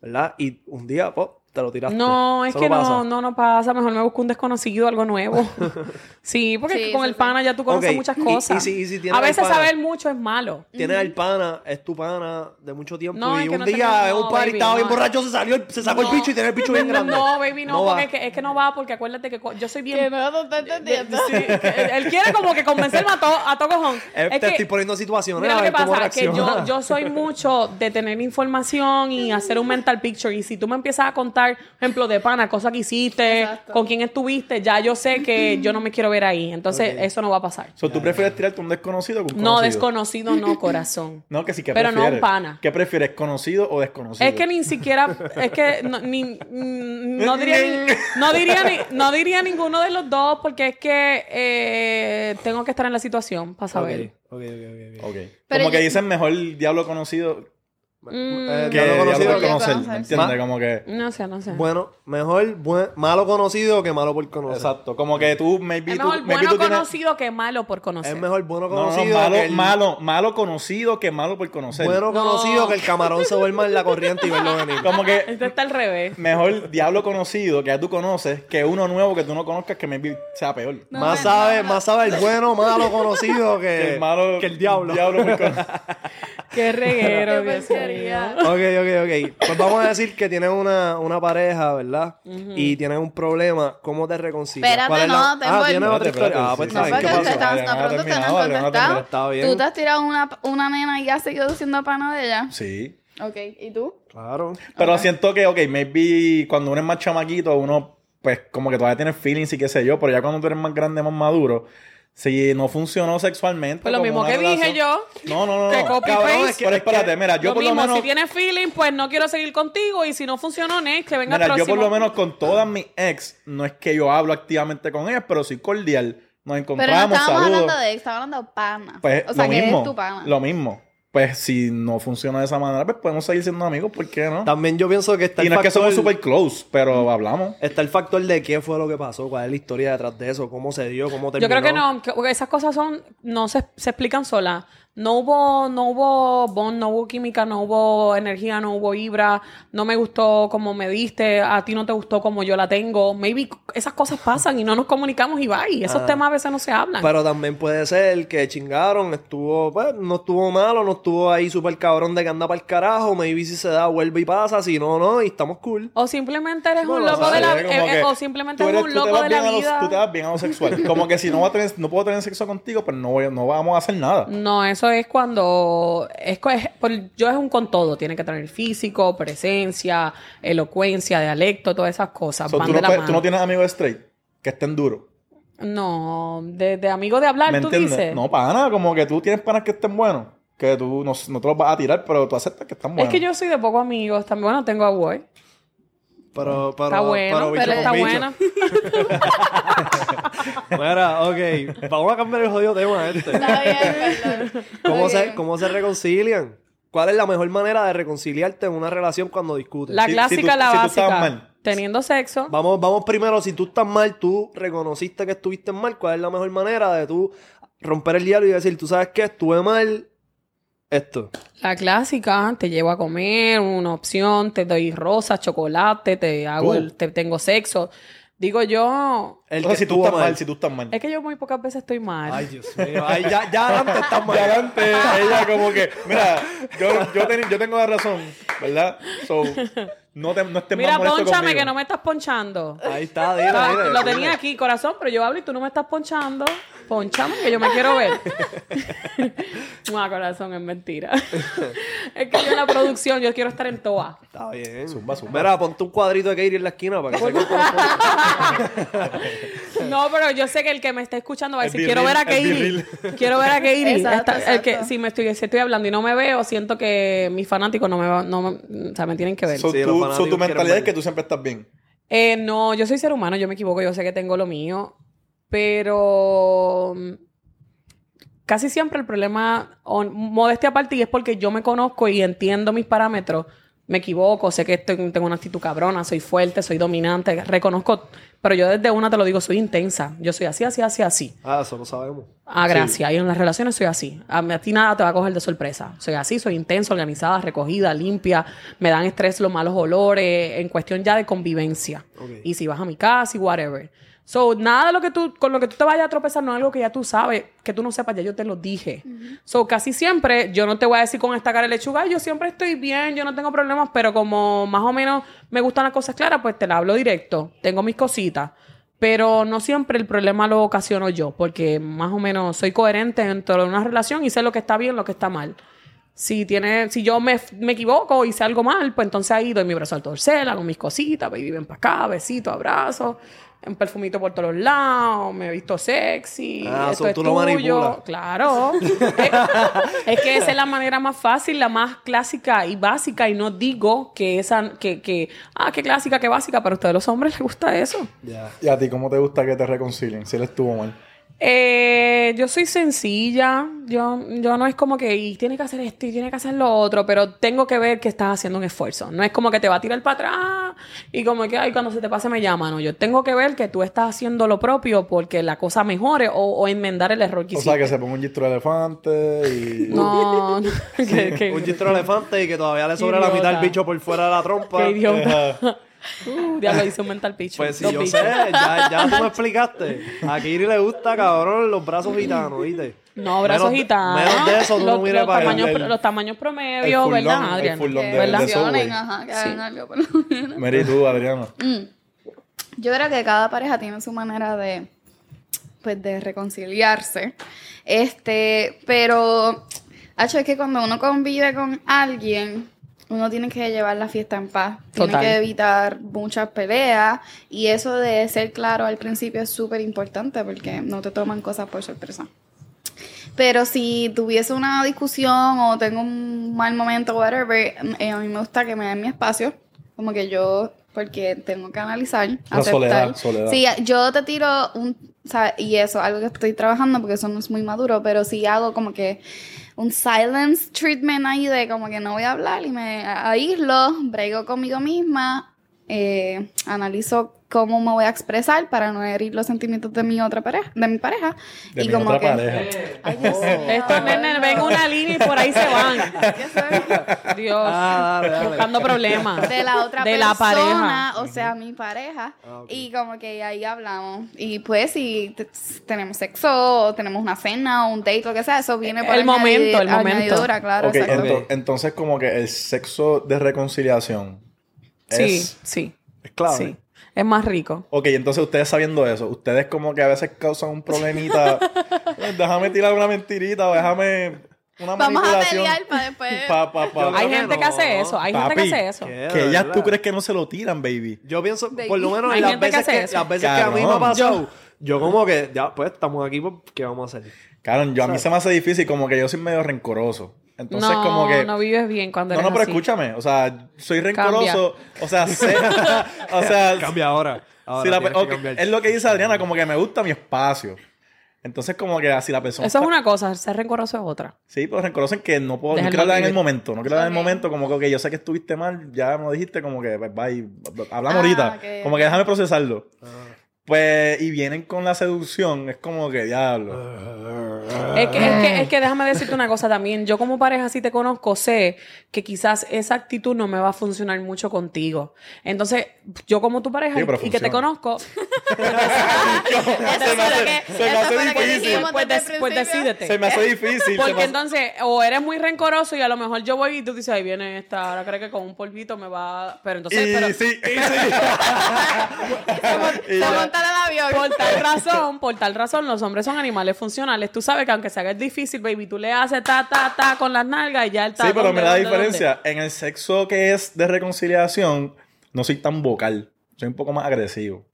¿verdad? Y un día, po, te lo tiraste. No, es que pasa. no, no, no pasa. Mejor me busco un desconocido, algo nuevo. *laughs* sí, porque es que Sí, con sí, el sí. pana ya tú conoces muchas y- cosas. y y si tienes a veces pana- saber mucho es malo. Tienes al pana, es tu pana de mucho tiempo. No, y es que un no día en un no, party estaba bien no. borracho, se salió, se sacó el No. bicho y tiene el bicho bien *laughs* grande. No, baby, no, va. porque es que, es que no va, porque acuérdate que yo soy bien. Que no te entendiendo. Sí, él, quiere como que convencerme a todo a todo cojón. *laughs* Eh, Es te que- estoy poniendo situaciones Mira a lo que cómo pasa, que yo, yo soy mucho de tener información y hacer un mental picture. Y si tú me empiezas a contar, por ejemplo, de pana, cosas que hiciste, Exacto. con quién estuviste, ya yo sé que *clears throat* yo no me quiero ver ahí. Entonces, Ok. eso no va a pasar. So, ¿Tú prefieres tirarte un desconocido con un No, conocido? desconocido, no, *laughs* corazón. No, que sí, que Pero no prefieres? un pana. ¿Qué prefieres, conocido o desconocido? Es que ni siquiera, es que no, ni, mm, no, diría, ni- no, diría ni- no diría ninguno de los dos porque es que eh, tengo que estar en la situación para saber. Ok, ok, ok, ok. Ok. Pero como que dicen mejor diablo conocido Eh, que diablo diablo conocido por que- conocer, conocer. ¿me entiendes? Como que... no sé, no sé. Bueno, mejor buen- malo conocido que malo por conocer. Exacto. Como que tú, maybe es tú, mejor maybe bueno tú tienes... conocido que malo por conocer. Es mejor bueno No, no, conocido malo, que el... malo, malo conocido que malo por conocer. Bueno No. conocido que el camarón se duerma en la corriente y verlo venir. Como que Este está al revés. mejor diablo conocido que ya tú conoces que uno nuevo que tú no conozcas que maybe sea peor. No, más sabe, no, no. más sabe el bueno, malo conocido que, Que el malo... que el diablo. por conocer. Qué reguero, Dios porquería. Mío. *laughs* Ok, ok, ok. Pues vamos a decir que tienes una, una pareja, ¿verdad? Y tienes un problema. ¿Cómo te reconcilias? Espérate, ¿Cuál es la- no, tengo Ah, el- tienes otra Espérate, historia. Ah, espérate, pues sí, está No, sí, bien. ¿Qué te pasó? estás- Adriana, no, pronto te terminado, no has Adriana, contestado. Está bien. ¿Tú te has tirado una, una nena y has seguido siendo pana de ella? Sí. Ok, ¿y tú? Claro. Pero siento que, ok, maybe cuando uno es más chamaquito, uno, pues, como que todavía tiene feelings y qué sé yo, pero ya cuando tú eres más grande, más maduro, si no funcionó sexualmente. Pues lo mismo que dije relación- yo. No, no, no. Que no. copy Cabrón, paste. es que- Pero espérate, mira, yo lo por lo mismo, menos. si tienes feeling, pues no quiero seguir contigo y si no funcionó, next, que venga Mira, el yo próximo. por lo menos con todas mis ex, no es que yo hablo activamente con ellas, pero soy cordial. Nos Pero no encontramos, estábamos saludos. hablando de ex, estábamos hablando de pana. Pues o sea, lo que mismo. es tu pana. Lo mismo. Pues si no funciona de esa manera, pues podemos seguir siendo amigos, ¿por qué no? También yo pienso que está Y el no es que somos super close, pero hablamos. Está el factor de qué fue lo que pasó, cuál es la historia detrás de eso, cómo se dio, cómo terminó. Yo creo que no, que- esas cosas son, no se, se explican solas. No hubo, no hubo bond, no hubo química, no hubo energía, no hubo vibra, no me gustó como me diste, a ti no te gustó como yo la tengo. Maybe esas cosas pasan y no nos comunicamos y bye. Esos Ah. temas a veces no se hablan. Pero también puede ser que chingaron, estuvo, pues, no estuvo malo, no estuvo ahí súper cabrón de que anda para el carajo, maybe si se da, vuelve y pasa, si no, no, y estamos cool. o simplemente eres un lo loco de la como eh, que eh, o simplemente eres eres- un loco de la vida. Tú te vas bien a lo sexual. Como que si no, va a tener- no puedo tener sexo contigo, pues no, voy, no vamos a hacer nada. No, eso es cuando es, es- por- yo es un con todo, tiene que tener físico, presencia, elocuencia, dialecto, todas esas cosas. So, van tú, de no, la tú no tienes amigos straight que estén duros. No, de, de amigo de hablar, ¿Me tú entiendes? dices. No, pana, como que tú tienes panas que estén buenos. Que tú no, no te los vas a tirar, pero tú aceptas que están es buenos. que yo soy de pocos amigos. También, bueno, tengo a Boy. Pero, pero, Está bueno, pero está bueno. *laughs* Mira, ok, vamos a cambiar el jodido tema este. Está bien, perdón. ¿Cómo, se, ¿Cómo se reconcilian? ¿cuál es la mejor manera de reconciliarte en una relación cuando discutes? La Si- si clásica, tú- la si tú básica. mal. Teniendo sexo. Vamos, vamos primero, si tú estás mal, tú reconociste que estuviste mal, ¿cuál es la mejor manera de tú romper el hielo y decir, tú sabes qué, estuve mal, esto? La clásica, te llevo a comer, una opción, te doy rosas, chocolate, te hago Tú. el- te tengo sexo. Digo yo, El O sea, que si tú estás mal, si tú estás mal. es que yo muy pocas veces estoy mal. Ay, Dios mío. Ay, ya, ya *laughs* antes estás mal. Ya adelante, ella como que, mira, yo, yo, ten- yo tengo la razón, ¿verdad? So, no, te, no estés Mira, ponchame conmigo. que no me estás ponchando. Ahí está, dile, dile, Lo tenía aquí, corazón, pero yo hablo y tú no me estás ponchando. Ponchame, que yo me quiero ver. *laughs* no, corazón, es mentira. *laughs* es que yo en la producción, yo quiero estar en toa. Está bien. Zumba, zumba. Mira, ponte un cuadrito de Katie en la esquina para que se *laughs* No, pero yo sé que el que me está escuchando va a decir, quiero ver a Katie. Quiero ver a Katie. Exacto, Esta- el que, si me estoy, si estoy hablando y no me veo, siento que mis fanáticos no me, va- no me- o sea, me tienen que ver. So, Sí, los tú- fanáticos so, tu mentalidad es que tú siempre estás bien. Eh, no, yo soy ser humano, yo me equivoco, yo sé que tengo lo mío, pero mm, casi siempre el problema, modestia aparte, y es porque yo me conozco y entiendo mis parámetros, me equivoco, sé que estoy- tengo una actitud cabrona, soy fuerte, soy dominante, reconozco, pero yo desde una te lo digo, soy intensa, yo soy así, así, así, así. Ah, eso lo sabemos. Ah, gracias. Y en las relaciones soy así. A, ti nada te va a coger de sorpresa. Soy así, soy intensa, organizada, recogida, limpia. Me dan estrés los malos olores en cuestión ya de convivencia. Y si vas a mi casa y whatever. So, nada de lo que tú, con lo que tú te vayas a tropezar no es algo que ya tú sabes, que tú no sepas, ya yo te lo dije. So, casi siempre, yo no te voy a decir con esta cara de lechuga, "Ay, yo siempre estoy bien, yo no tengo problemas, pero como más o menos me gustan las cosas claras, pues te la hablo directo. Tengo mis cositas. Pero no siempre el problema lo ocasiono yo, porque más o menos soy coherente dentro de una relación y sé lo que está bien, lo que está mal. Si tiene, si yo me, me equivoco y hice algo mal, pues entonces ahí doy mi brazo al torcel, hago mis cositas, baby, ven para acá, besito, abrazo, un perfumito por todos lados, me he visto sexy, Ah, esto so es tú lo tuyo. manipulas. Claro. *laughs* es, es que esa es la manera más fácil, la más clásica y básica, y no digo que esa, que, que, ah, qué clásica, qué básica, pero a ustedes los hombres les gusta eso. ¿Y a ti cómo te gusta que te reconcilien? Si él estuvo mal. Eh, yo soy sencilla. Yo, yo no es como que y tiene que hacer esto y tiene que hacer lo otro, pero tengo que ver que estás haciendo un esfuerzo. No es como que te va a tirar para atrás y como que ay, cuando se te pase me llama. No, yo tengo que ver que tú estás haciendo lo propio porque la cosa mejore o, o enmendar el error que O sea, que se ponga un gistro de elefante y... No, *laughs* no, *laughs* que, que- Un chistro elefante y que todavía le sobra la Idiota. mitad del bicho por fuera de la trompa. qué idiota. *laughs* Uh, ya lo hice un mental picture. Pues sí, Dos yo bichos. sé, ya, ya tú me explicaste. A Kiri le gusta, cabrón, los brazos gitanos, ¿viste? No, brazos Menos gitanos. menos de eso tú no los, mires los para allá. tamaños, El- los tamaños el promedio, ¿verdad, el Adrián? furlón Que de- ¿Verdad? de Subway. ajá, que Sí. hagan algo por lo menos. Mary, tú, Adriana. Yo creo que cada pareja tiene su manera de, pues, de reconciliarse. Este, pero, hecho es que cuando uno convive con alguien, uno tiene que llevar la fiesta en paz. Tiene que evitar muchas peleas. Y eso de ser claro al principio es súper importante porque no te toman cosas por sorpresa. Pero si tuviese una discusión o tengo un mal momento, whatever, eh, a mí me gusta que me den mi espacio. Como que yo, porque tengo que analizar, La aceptar. soledad, soledad. Sí, yo te tiro un, ¿sabes? Y eso, algo que estoy trabajando porque eso no es muy maduro, pero si hago como que un silence treatment ahí de como que no voy a hablar y me aíslo, brego conmigo misma, eh, analizo cómo me voy a expresar para no herir los sentimientos de mi otra pareja, de mi pareja. De y mi como otra que, pareja. Ay, *laughs* Dios. Estos nenes ven una línea y por ahí se van. *laughs* Dios. Ah, dale, dale. Buscando problemas. de la otra De la persona, pareja. o sea, mi pareja. Ah. Y como que ahí hablamos. Y pues si te- tenemos sexo, o tenemos una cena, o un date, lo que sea, eso viene por El momento, el momento. claro, Ok, exacto. ento- entonces como que el sexo de reconciliación Sí, es... sí. Es clave. Sí. Es más rico. Ok, entonces ustedes sabiendo eso, ustedes como que a veces causan un problemita. *laughs* "Eh, déjame tirar una mentirita o déjame una Vamos a pelear para después. *laughs* Pa, pa, pa. Yo Hay que gente que hace eso. Hay gente que hace eso. ¿Qué? Que ellas tú crees que no se lo tiran, baby. Yo pienso, Baby. por lo menos Hay en las gente que veces, hace que, eso. las veces que a mí me ha pasado, yo como que, ya, pues, estamos aquí, pues, ¿qué vamos a hacer? Claro, yo, a mí se me hace difícil como que yo soy medio rencoroso. Entonces no, como que... no vives bien cuando No, eres no, pero así. escúchame. O sea, soy rencoroso. O sea, sé... *laughs* o sea, Cambia ahora. Ahora si la- tienes que ok, cambiar. es lo que dice Adriana, como que me gusta mi espacio. Entonces, como que así la persona. Eso es una cosa, ser rencoroso es otra. Sí, pero reconocen que no puedo, no quiero hablar en el momento, no quiero hablar en el momento, como que ok, yo sé que estuviste mal, ya me lo dijiste, como que pues, bye, hablamos Ah, ahorita, como que déjame procesarlo. Pues, y vienen con la seducción, es como que diablo. Es que, es, que, es que déjame decirte una cosa también. Yo como pareja, si te conozco, sé que quizás esa actitud no me va a funcionar mucho contigo. Entonces, yo como tu pareja Sí, pero y que te conozco, *laughs* *laughs* Se me hace- se me hace difícil. pues, des- pues decídete. Se me hace difícil. se Porque hace- entonces, o eres muy rencoroso y a lo mejor yo voy y tú dices, ahí viene esta, ahora cree que con un polvito me va. Pero entonces, Y pero, sí, y sí. *laughs* Y. el avión. por tal *laughs* razón, por tal razón, los hombres son animales funcionales. Tú sabes que aunque se haga difícil, baby, tú le haces ta, ta, ta con las nalgas y ya él está. Sí, pero ¿dónde, me da dónde, diferencia. En el sexo que es de reconciliación, no soy tan vocal. Soy un poco más agresivo.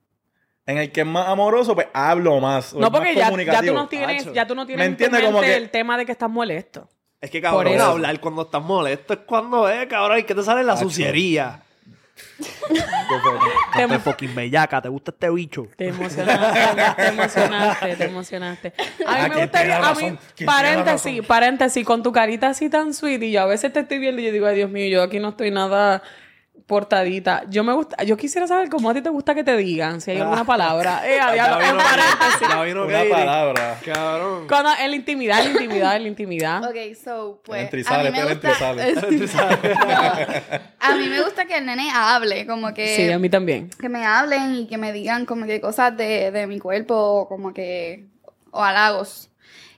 En el que es más amoroso, pues hablo más. o No, es más porque ya, ya tú no tienes, ya tú no tienes ¿Me? Como que- el tema de que estás molesto. Es que Por cabrón, eso. hablar cuando estás molesto es cuando es, cabrón, y que te sale la suciería. Te, Te fucking bellaca, ¿te gusta este bicho? te emocionaste, te emocionaste, te emocionaste. A mí Ah, me ¿quién gustaría, a mí, ¿Quién tiene paréntesis, paréntesis, con tu carita así tan sweet y yo a veces te estoy viendo y yo digo, ay Dios mío, yo aquí no estoy nada portadita. Yo me gusta, yo quisiera saber cómo a ti te gusta que te digan, si hay alguna palabra. Eh, a diablo, en paréntesis. Ya vino Una palabra. Cabrón. Cuando, en la intimidad, en la intimidad, en la intimidad. Ok, so, pues. A mí me gusta. *laughs* A mí me gusta que el nene hable, como que. Sí, a mí también. que me hablen y que me digan como que cosas de, de mi cuerpo como que o halagos.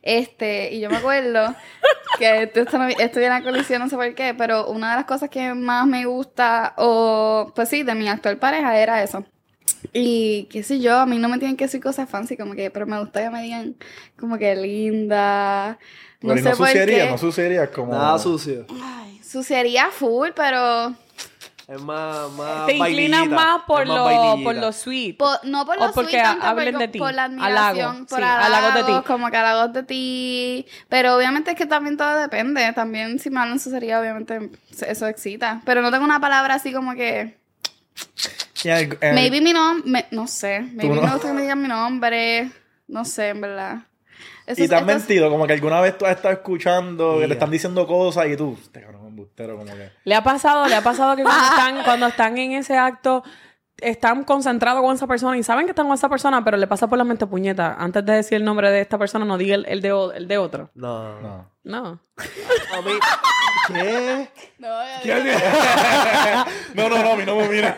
Este, y yo me acuerdo *laughs* que esto, esto, no- esto viene a colisión, no sé por qué, pero una de las cosas que más me gusta, o pues sí, de mi actual pareja era eso. Y qué sé yo, a mí no me tienen que decir cosas fancy, como que, pero me gusta que me digan como que linda. No Pero sé no por qué. no sucedería como. Nada sucio. Ay, sucedería full, pero Es más, más Te inclinas más por lo, vainillita. por lo sweet. Por- no por O lo porque sweet tanto, hablen por, de ti. por la admiración, por sí, halagos de ti. como que halagos de ti. Pero obviamente es que también todo depende. También si me hablan sucedería, obviamente eso excita. Pero no tengo una palabra así como que... Y el- el- Maybe mi nombre... No sé. Maybe no. me gusta que me digan mi nombre. No sé, en verdad. Eso Y es- te han esto es- mentido, como que alguna vez tú has estado escuchando que Yeah. te están diciendo cosas y tú, este cabrón como que. Le ha pasado, le ha pasado que cuando *laughs* están, cuando están en ese acto, están concentrados con esa persona y saben que están con esa persona, pero le pasa por la mente puñeta. Antes de decir el nombre de esta persona, no diga el, el de, el de otro. No. No. No. A mí. ¿Qué? No. No, no, no, a mí no me mira.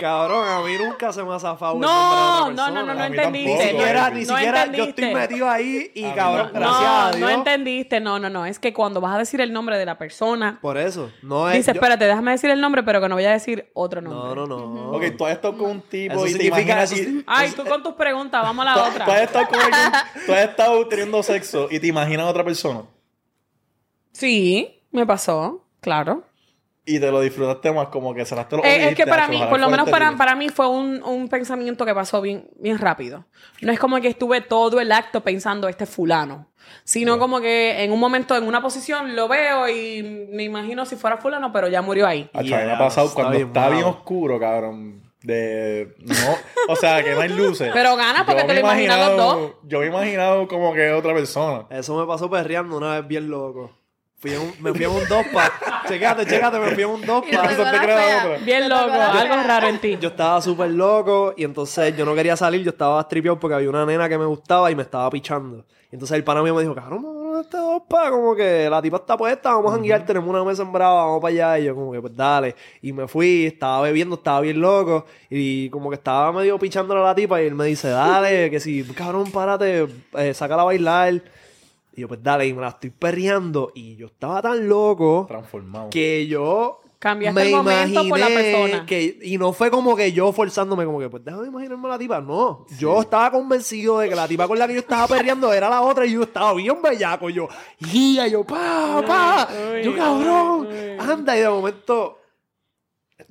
Cabrón, a mí nunca se me ha zafado No, no, no, no, no entendiste. Ni siquiera, No ni siquiera yo estoy metido ahí y cabrón, gracias no, a Dios. no entendiste. No, no, no. Es que cuando vas a decir el nombre de la persona, Por eso, no es. dice, yo- espérate, déjame decir el nombre, pero que no voy a decir otro nombre. No, no, no. Ok, tú has estado con un tipo Eso y te significa- imaginas Ay, tú con tus preguntas, vamos a la tú otra. has estado con algún, tú has estado teniendo sexo y te imaginas a otra persona Sí, me pasó, claro. y te lo disfrutaste más como que cerraste los ojos. Eh, es que dijiste, para "Acho, mí, por lo menos para, terrible". para mí fue un, un pensamiento que pasó bien, bien rápido. No es como que estuve todo el acto pensando este fulano, sino como que en un momento, en una posición, lo veo y me imagino si fuera fulano, pero ya murió ahí. A mí me ha pasado está cuando bien está bien oscuro, cabrón. De. No. O sea, que no hay luces. Pero gana porque Yo te lo imaginas los dos. Yo me he imaginado como que otra persona. Eso me pasó perreando una vez bien loco. Fui en un- me fui en un dopa. checate, checate, me fui en un luego Eso te crea otra. Bien loco, algo raro en ti. Yo estaba súper loco y entonces yo no quería salir, yo estaba tripeado porque había una nena que me gustaba y me estaba pichando. Y entonces el pana mío me dijo, cabrón, vamos a este dopa, como que la tipa está puesta, vamos a janguear, tenemos una mesa en Brava, vamos para allá. Y yo como que, pues dale. Y me fui, estaba bebiendo, estaba bien loco y como que estaba medio pichándole a la tipa y él me dice, dale, que si, cabrón, párate, eh, sácala a bailar. Y yo, pues dale, y me la estoy perreando y yo estaba tan loco Transformado. que yo Cambiaste me el momento por la persona. que y no fue como que yo forzándome como que pues déjame imaginarme a la tipa no yo estaba convencido de que la tipa con la que yo estaba perreando era la otra y yo estaba bien bellaco yo guía yo pa pa Uy, yo cabrón uy. anda y de momento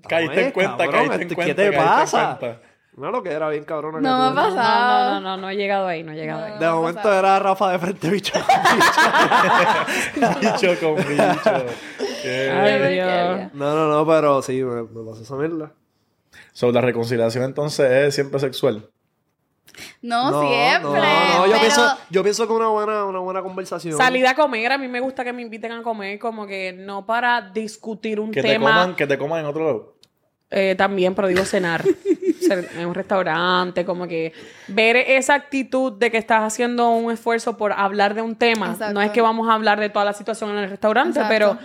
Caíste en cuenta, cabrón, caíste en cuenta. ¿qué te en pasa? cuenta. No lo que era bien cabrón No me ha pasado. no, no, no, no he llegado ahí, no he llegado ahí. de momento era Rafa de frente bicho bicho con bicho. Qué- Ay, Dios. no no no pero sí me, me pasó esa mierda So, la reconciliación entonces es siempre sexual. No, siempre. No, no, yo, pero- pienso, yo pienso que una buena, una buena conversación. Salida a comer, a mí me gusta que me inviten a comer, como que no para discutir un Que te tema coman, que te coman en otro lado. Eh, también, pero digo cenar. *laughs* En un restaurante, como que ver esa actitud de que estás haciendo un esfuerzo por hablar de un tema. Exacto. No es que vamos a hablar de toda la situación en el restaurante, Exacto. pero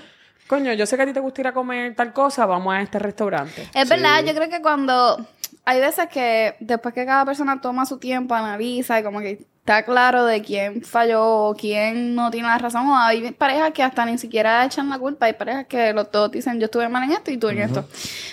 coño, yo sé que a ti te gusta ir a comer tal cosa, vamos a este restaurante. Es verdad, yo creo que cuando hay veces que después que cada persona toma su tiempo, analiza y como que está claro de quién falló o quién no tiene la razón, o hay parejas que hasta ni siquiera echan la culpa, hay parejas que los dos dicen yo estuve mal en esto y tú en esto.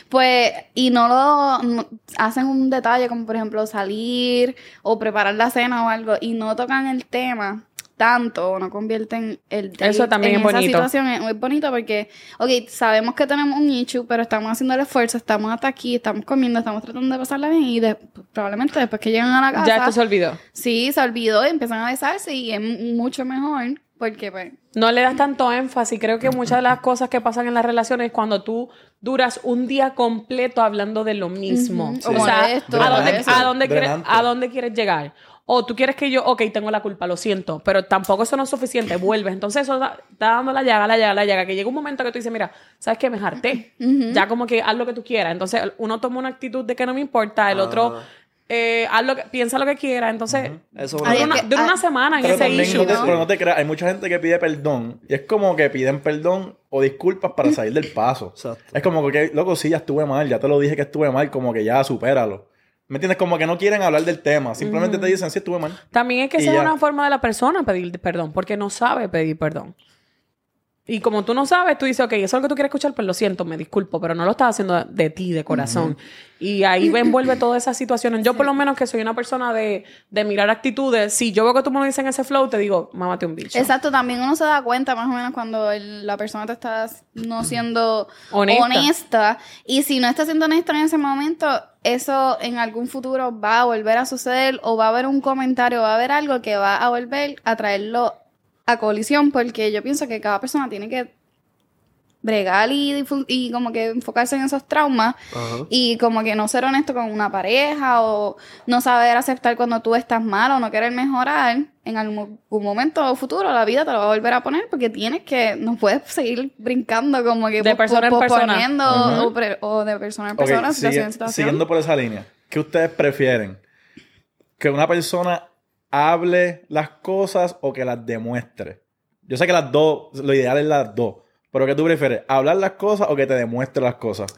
Pues, y no lo no- hacen un detalle como por ejemplo salir o preparar la cena o algo y no tocan el tema tanto o no convierten el date Eso también en es esa bonito. situación es muy bonito porque, ok, sabemos que tenemos un issue, pero estamos haciendo el esfuerzo, estamos hasta aquí, estamos comiendo, estamos tratando de pasarla bien y de- probablemente después que llegan a la casa, Ya esto se olvidó. sí, se olvidó y empiezan a besarse y es mucho mejor porque, pues, No le das tanto énfasis. Creo que muchas de las cosas que pasan en las relaciones es cuando tú duras un día completo hablando de lo mismo. O O sea, ¿a dónde, Drenante. a, dónde quieres. ¿a dónde quieres llegar? O tú quieres que yo, ok, tengo la culpa, lo siento, pero tampoco eso no es suficiente, vuelves. Entonces eso da- está dando la llaga, la llaga, la llaga, que llega un momento que tú dices, mira, ¿sabes qué? Me harté. Ya como que haz lo que tú quieras. Entonces uno toma una actitud de que no me importa, el otro eh, haz lo que, piensa lo que quiera. Entonces, Eso dura una, que- dura una ah, semana en Pero ese issue. no te, ¿no? pero no te creas, hay mucha gente que pide perdón y es como que piden perdón o disculpas para salir del paso. Exacto. Es como que, loco, sí, ya estuve mal, ya te lo dije que estuve mal, como que ya supéralo. ¿Me entiendes? Como que no quieren hablar del tema, simplemente te dicen, sí, estuve mal. También es que esa es una forma de la persona pedir perdón, porque no sabe pedir perdón. Y como tú no sabes, tú dices, ok, eso es lo que tú quieres escuchar, pues lo siento, me disculpo, pero no lo estás haciendo de ti, de corazón. Y ahí me envuelve todas esas situaciones. Yo, por lo menos, que soy una persona de, de mirar actitudes, si yo veo que tú me lo dices en ese flow, te digo, mámate un bicho. Exacto, también uno se da cuenta más o menos cuando el- la persona te está no siendo Honesta. honesta. Y si no está siendo honesta en ese momento, eso en algún futuro va a volver a suceder o va a haber un comentario, va a haber algo que va a volver a traerlo a colisión porque yo pienso que cada persona tiene que bregar y, como que enfocarse en esos traumas Ajá. y como que no ser honesto con una pareja o no saber aceptar cuando tú estás mal o no querer mejorar, en algún algún momento futuro la vida te lo va a volver a poner porque tienes que, no puedes seguir brincando como que De persona en persona. posponiendo o, pre- o de persona en persona, situación sigue- en situación. siguiendo por esa línea, ¿qué ustedes prefieren? ¿Que una persona hable las cosas o que las demuestre? Yo sé que las dos, lo ideal es las dos, pero ¿qué tú prefieres? ¿Hablar las cosas o que te demuestre las cosas?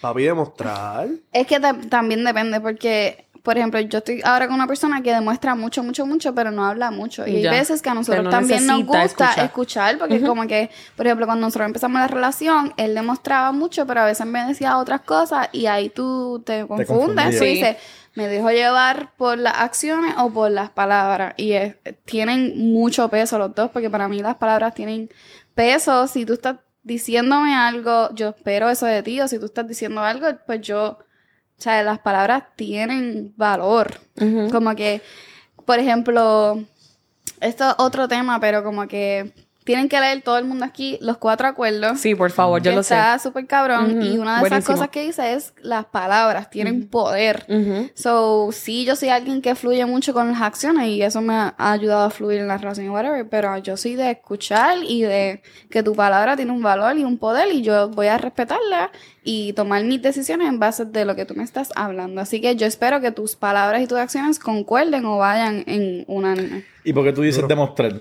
Papi, demostrar. Es que ta- también depende porque, por ejemplo, yo estoy ahora con una persona que demuestra mucho, mucho, mucho, pero no habla mucho. Y Ya. hay veces que a nosotros no también nos gusta escuchar, escuchar. porque es como que, por ejemplo, cuando nosotros empezamos la relación, él demostraba mucho, pero a veces me decía otras cosas y ahí tú te confundes. Sí. dices, me dejo llevar por las acciones o por las palabras. Y es- tienen mucho peso los dos, porque para mí las palabras tienen peso. Si tú estás diciéndome algo, yo espero eso de ti, o si tú estás diciendo algo, pues yo, o sea, las palabras tienen valor. Como que, por ejemplo, esto es otro tema, pero como que tienen que leer todo el mundo aquí los cuatro acuerdos. Sí, por favor, yo lo sé. está súper cabrón. Ujú, Y una de esas buenísimo. cosas que dice es las palabras tienen poder. Ujú. So, sí, yo soy alguien que fluye mucho con las acciones y eso me ha ayudado a fluir en la relación y whatever, pero yo soy de escuchar y de que tu palabra tiene un valor y un poder y yo voy a respetarla y tomar mis decisiones en base de lo que tú me estás hablando. Así que yo espero que tus palabras y tus acciones concuerden o vayan en unánime. ¿Y por qué tú dices demostrar?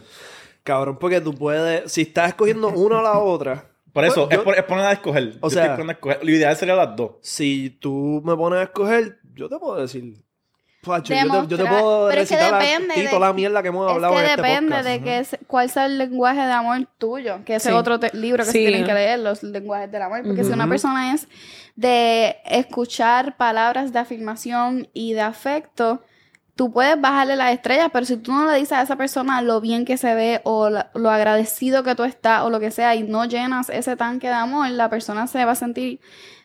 Cabrón, porque tú puedes, si estás escogiendo una o la otra, Por eso, Pues, es, yo- por- es poner a escoger. O Yo sea- estoy poniendo a escoger. Lo ideal sería las dos. si tú me pones a escoger, yo te puedo decir. Pacho, yo, te, yo te puedo pero es que depende ti de- toda la mierda que hemos Es hablado que en este depende podcast. de que es- cuál sea el lenguaje de amor tuyo, que ese Sí. es otro te- libro que Sí. se tienen que leer, los lenguajes del amor. Porque si una persona es de escuchar palabras de afirmación y de afecto, tú puedes bajarle las estrellas, pero si tú no le dices a esa persona lo bien que se ve o lo agradecido que tú estás o lo que sea y no llenas ese tanque de amor, la persona se va a sentir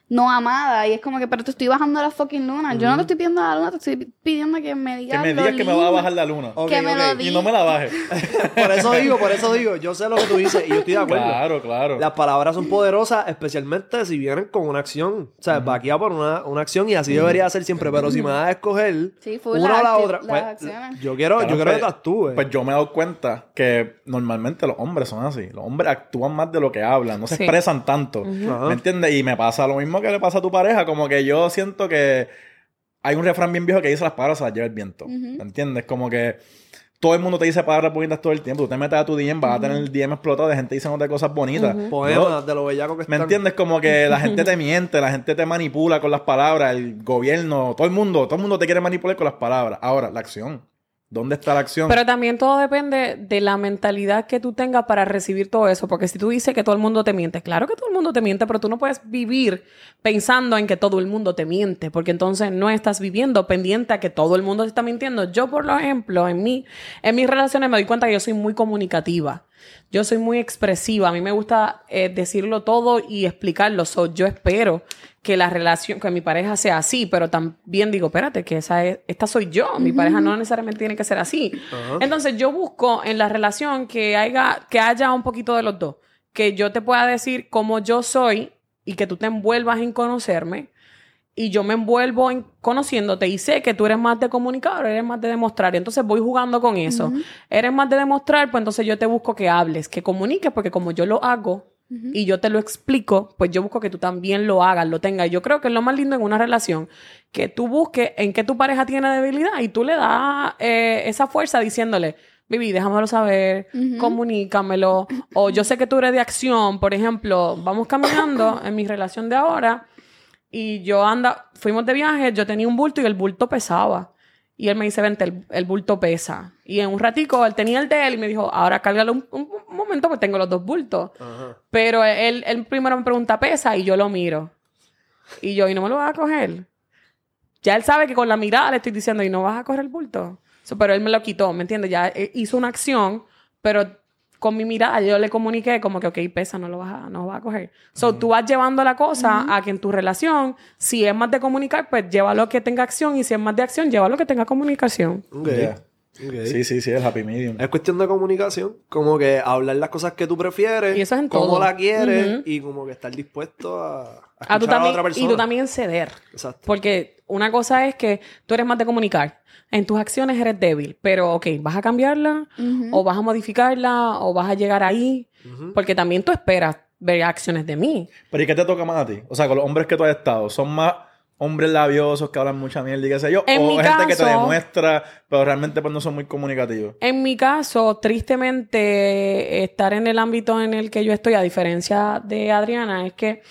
no amada. Y es como que, pero te estoy bajando la fucking luna. Yo no te estoy pidiendo la luna, te estoy pidiendo que me Que digas. me lo digas que me va a bajar la luna. Que me lo Y digas. no me la baje. Por eso digo, por eso digo, yo sé lo que tú dices y yo estoy de acuerdo. claro, claro. Las palabras son poderosas, especialmente si vienen con una acción. O sea, va aquí a por una, una acción y así debería ser siempre. Pero si me das a escoger Sí, una o la otra, pues, yo quiero, Claro, yo quiero que pues- tú actúes. Pues yo me he dado cuenta que normalmente los hombres son así. Los hombres actúan más de lo que hablan, no se Sí. expresan tanto. ¿Me entiendes? Y me pasa lo mismo que le pasa a tu pareja, como que yo siento que hay un refrán bien viejo que dice las palabras se las lleva el viento. ¿Me entiendes? Como que todo el mundo te dice palabras bonitas todo el tiempo. Tú te metes a tu DM, vas a tener el DM explotado de gente diciéndote cosas bonitas. Poemas de lo bellaco que ¿Me están. entiendes? Como que la gente te *laughs* miente, la gente te manipula con las palabras, el gobierno, todo el mundo, todo el mundo te quiere manipular con las palabras. Ahora, la acción. ¿Dónde está la acción? Pero también todo depende de la mentalidad que tú tengas para recibir todo eso. Porque si tú dices que todo el mundo te miente, claro que todo el mundo te miente, pero tú no puedes vivir pensando en que todo el mundo te miente, porque entonces no estás viviendo pendiente a que todo el mundo te está mintiendo. Yo, por ejemplo, en, mi, en mis relaciones me doy cuenta que yo soy muy comunicativa. Yo soy muy expresiva. A mí me gusta eh, decirlo todo y explicarlo. So, yo espero que la relación, que mi pareja sea así, pero también digo, espérate, que esa es, esta soy yo. Mi pareja no necesariamente tiene que ser así. Entonces, yo busco en la relación que haya, que haya un poquito de los dos. Que yo te pueda decir cómo yo soy y que tú te envuelvas en conocerme y yo me envuelvo en conociéndote y sé que tú eres más de comunicar, eres más de demostrar. Entonces voy jugando con eso. Eres más de demostrar, pues entonces yo te busco que hables, que comuniques, porque como yo lo hago y yo te lo explico, pues yo busco que tú también lo hagas, lo tengas. Yo creo que es lo más lindo en una relación, que tú busques en qué tu pareja tiene debilidad y tú le das eh, esa fuerza diciéndole, Vivi, déjamelo saber, comunícamelo. O yo sé que tú eres de acción, por ejemplo, vamos caminando en mi relación de ahora y yo anda, fuimos de viaje, yo tenía un bulto y el bulto pesaba. Y él me dice, vente, el, el bulto pesa. Y en un ratico él tenía el de él y me dijo, ahora cárgalo un, un- un momento porque tengo los dos bultos. Ajá. Pero él, él primero me pregunta, ¿pesa? Y yo lo miro. Y yo, ¿y no me lo vas a coger? Ya él sabe que con la mirada le estoy diciendo, ¿y no vas a coger el bulto? So, pero él me lo quitó, ¿me entiendes? Ya eh, hizo una acción, pero con mi mirada yo le comuniqué como que, ok, pesa, no lo vas a, no lo vas a coger. So, tú vas llevando la cosa a que en tu relación, si es más de comunicar, pues llévalo que tenga acción, y si es más de acción, llévalo que tenga comunicación. Ok. Yeah. Ok. Sí, sí, sí, el happy medium. Es cuestión de comunicación, como que hablar las cosas que tú prefieres, Y eso es en cómo todo. la quieres y como que estar dispuesto a, a tú escuchar a, otra persona. y tú también ceder. Exacto. Porque una cosa es que tú eres más de comunicar. En tus acciones eres débil, pero ok, ¿vas a cambiarla? ¿O vas a modificarla? ¿O vas a llegar ahí? Porque también tú esperas ver acciones de mí. Pero ¿y qué te toca más a ti? O sea, con los hombres que tú has estado, ¿son más hombres labiosos que hablan mucha mierda y qué sé yo? En ¿O mi gente que te demuestra, pero realmente pues no son muy comunicativos? En mi caso, tristemente, estar en el ámbito en el que yo estoy, a diferencia de Adriana, es que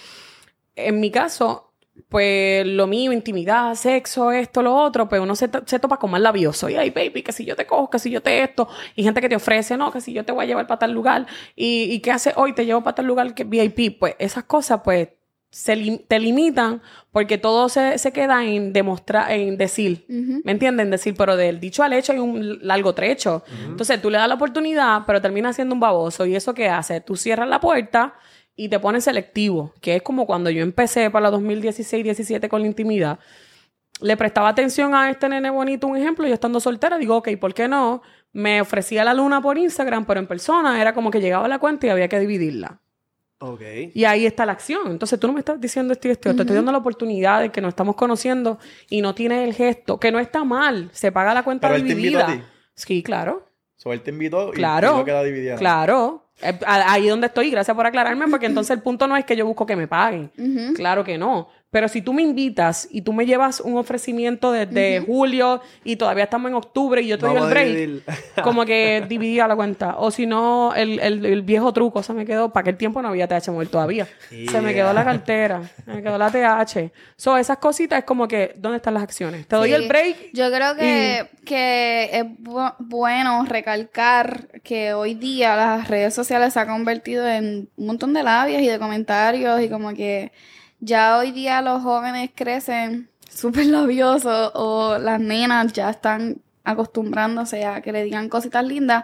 en mi caso, pues lo mío, intimidad, sexo, esto, lo otro, pues uno se, se topa con más labioso. Y ay, baby, que si yo te cojo, que si yo te esto. Y gente que te ofrece, no, que si yo te voy a llevar para tal lugar. Y, y qué hace hoy, te llevo para tal lugar que VIP. Pues esas cosas, pues, se lim- te limitan porque todo se, se queda en demostrar, en decir. ¿Me entienden? Decir, pero del dicho al hecho hay un largo trecho. Entonces tú le das la oportunidad, pero termina siendo un baboso. ¿Y eso qué hace? Tú cierras la puerta y te pones selectivo, que es como cuando yo empecé para los 2016-17 con la intimidad. Le prestaba atención a este nene bonito, un ejemplo, yo estando soltera, digo, ok, ¿por qué no? Me ofrecía la luna por Instagram, pero en persona era como que llegaba la cuenta y había que dividirla. Ok. Y ahí está la acción. Entonces tú no me estás diciendo esto y esto. Te estoy dando la oportunidad de que nos estamos conociendo y no tienes el gesto, que no está mal. Se paga la cuenta Pero él te invitó a dividida. ti. Sí, claro. So, él te invitó y, Claro. no queda dividida. Claro. Eh, Ahí donde estoy, gracias por aclararme, porque entonces el punto no es que yo busco que me paguen. Claro que no. Pero si tú me invitas y tú me llevas un ofrecimiento desde julio y todavía estamos en octubre y yo te doy el break, *laughs* como que dividía la cuenta. O si no, el, el- el viejo truco se me quedó. Para aquel tiempo no había TH móvil todavía. Se me quedó la cartera, se me quedó la TH. So, esas cositas es como que, ¿dónde están las acciones? Te doy Sí. el break. Yo creo que, que es bu- bueno recalcar que hoy día las redes sociales se han convertido en un montón de labias y de comentarios y como que ya hoy día los jóvenes crecen súper labiosos o las nenas ya están acostumbrándose a que le digan cositas lindas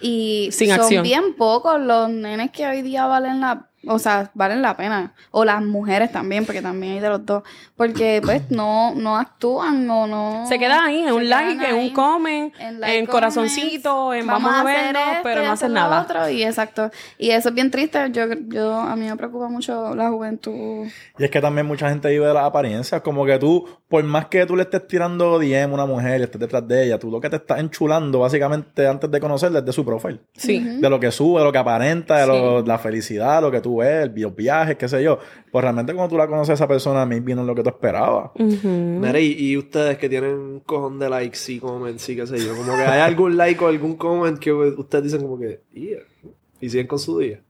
y Sin son acción. bien pocos los nenes que hoy día valen la o sea, valen la pena. O las mujeres también, porque también hay de los dos. Porque, pues, no, no actúan o no... Se queda ahí, en un quedan like, en un comment, en like en corazoncito, en vamos, a hacer vernos, esto pero no hacen nada. otro, y exacto. Y eso es bien triste. Yo, yo, a mí me preocupa mucho la juventud. Y es que también mucha gente vive de las apariencias. Como que tú, por más que tú le estés tirando DM a una mujer y estés detrás de ella, tú lo que te estás enchulando básicamente antes de conocerla es de su profile. Sí. De lo que sube, de lo que aparenta, de Sí. lo- la felicidad, lo que tú ves, los viajes, qué sé yo. Pues realmente cuando tú la conoces a esa persona, maybe no es lo que tú esperabas. Ujú. Mira, y, y ustedes que tienen un cojón de likes y comments y qué sé yo, como que hay algún like o algún comment que ustedes dicen como que, "Yeah", y siguen con su día.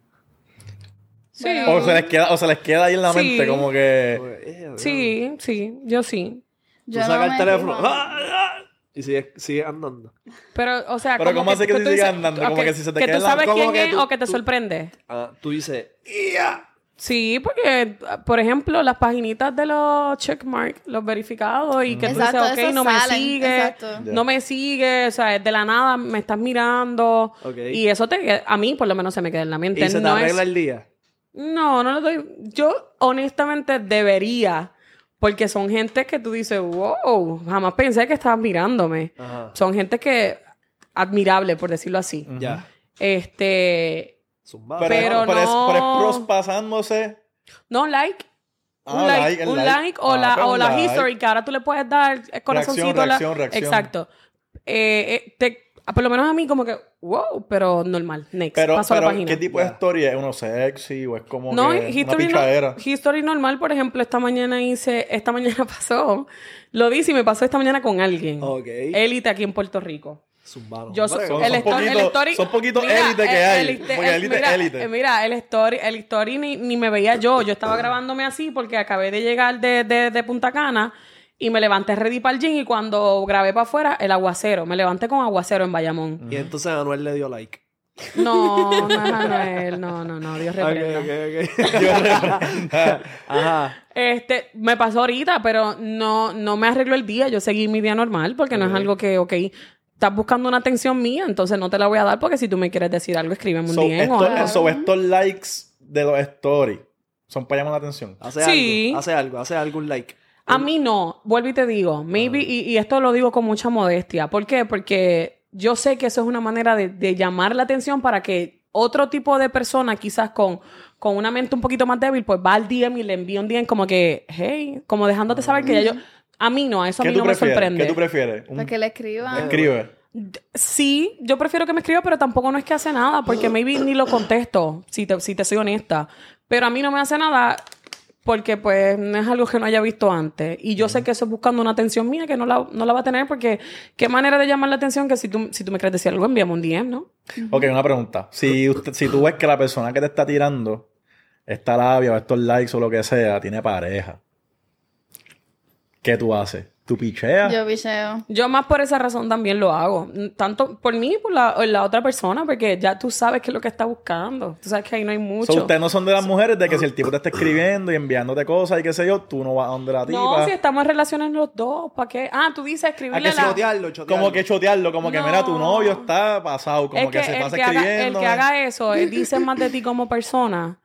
Sí. O se les queda, o se les queda ahí en la Sí. mente, como que. Como que, "Yeah, Sí, sí, yo sí. Tú Yo no el teléfono. Y sigues sigue andando. Pero, o sea, Pero ¿cómo hace que tú sigue dices- andando? Como que si se te que queda tú la- sabes quién que es tú- o que te tú- sorprende. Ah, tú dices, "Yeah". Sí, porque, por ejemplo, las paginitas de los checkmark, los verificados, y que tú Exacto, dices, ok, no me sigue, exacto. no me sigue, o sea, de la nada me estás mirando. Y eso te, a mí por lo menos se me queda en la mente. y se te no, arregla es- el día. no, no lo doy. Yo honestamente debería, porque son gente que tú dices, wow, jamás pensé que estabas mirándome. Ajá. Son gente que, admirable, por decirlo así. Ya. Este. Pero, Pero pero, es, no- pero es pros pasándose. no like. Ah, un like, un like. like, o Ah, la, o la like. history que ahora tú le puedes dar el corazoncito. la- reacción, reacción. Exacto. Eh, eh, te- por lo menos a mí como que, wow, pero normal. Next. Pero, Paso a la pero página. ¿qué tipo de Ya. story es? ¿Uno sexy o es como No, que una history, no- pichadera? history normal, por ejemplo, esta mañana hice, esta mañana *laughs* pasó, lo dice y me pasó esta mañana con alguien. Ok. Élite aquí en Puerto Rico. Yo son- el, son story, el poquito- story. son poquitos élite que el- hay, el- porque el- élite es mira, élite. eh, Mira, el story, el story ni, ni me veía yo. Yo estaba grabándome así porque acabé de llegar de, de, de Punta Cana y me levanté ready para el gym y cuando grabé para afuera, el aguacero. Me levanté con aguacero en Bayamón. Y entonces Anuel le dio like. No, *laughs* no es Anuel. No, no, no. Dios Ok, reprenda. ok, ok. *laughs* Ajá. Este, me pasó ahorita, pero no, no me arregló el día. Yo seguí mi día normal porque no es algo que, ok, estás buscando una atención mía, entonces no te la voy a dar porque si tú me quieres decir algo, escríbeme un So, o esto- so, estos likes de los stories son para llamar la atención. Hace Sí. algo, hace algo, hace algún like. A mí no, vuelvo y te digo, maybe, y, y esto lo digo con mucha modestia. ¿Por qué? Porque yo sé que eso es una manera de, de llamar la atención para que otro tipo de persona, quizás con, con una mente un poquito más débil, pues va al DM y le envía un DM como que, hey, como dejándote saber que ya yo. A mí no, eso a ¿Qué mí no me sorprende. ¿Qué tú prefieres? Un- Para que le escriban. Escribe. Sí, yo prefiero que me escriba, pero tampoco no es que hace nada, porque maybe ni lo contesto, si te, si te soy honesta. Pero a mí no me hace nada porque pues no es algo que no haya visto antes. Y yo sé que eso es buscando una atención mía que no la, no la va a tener porque qué manera de llamar la atención que si tú, si tú me quieres decir algo, envíame un DM, ¿no? Ok, una pregunta. Si, usted, si tú ves que la persona que te está tirando esta labia o estos likes o lo que sea tiene pareja, ¿qué tú haces? ¿Tú picheas? Yo bicheo. Yo más por esa razón también lo hago. Tanto por mí y por la, la otra persona, porque ya tú sabes qué es lo que está buscando. Tú sabes que ahí no hay mucho. So, ustedes no son de las mujeres de que si el *laughs* tipo te está escribiendo y enviándote cosas y qué sé yo, tú no vas a donde la tipa. no, si estamos en relaciones los dos, ¿para qué? Ah, tú dices Hay escribirle que la... chotearlo, chotearlo. Como que chotearlo, como que No. mira, tu novio está pasado, como es que, que, se pasa que haga, el escribiendo. que haga eso eh, dice más de ti como persona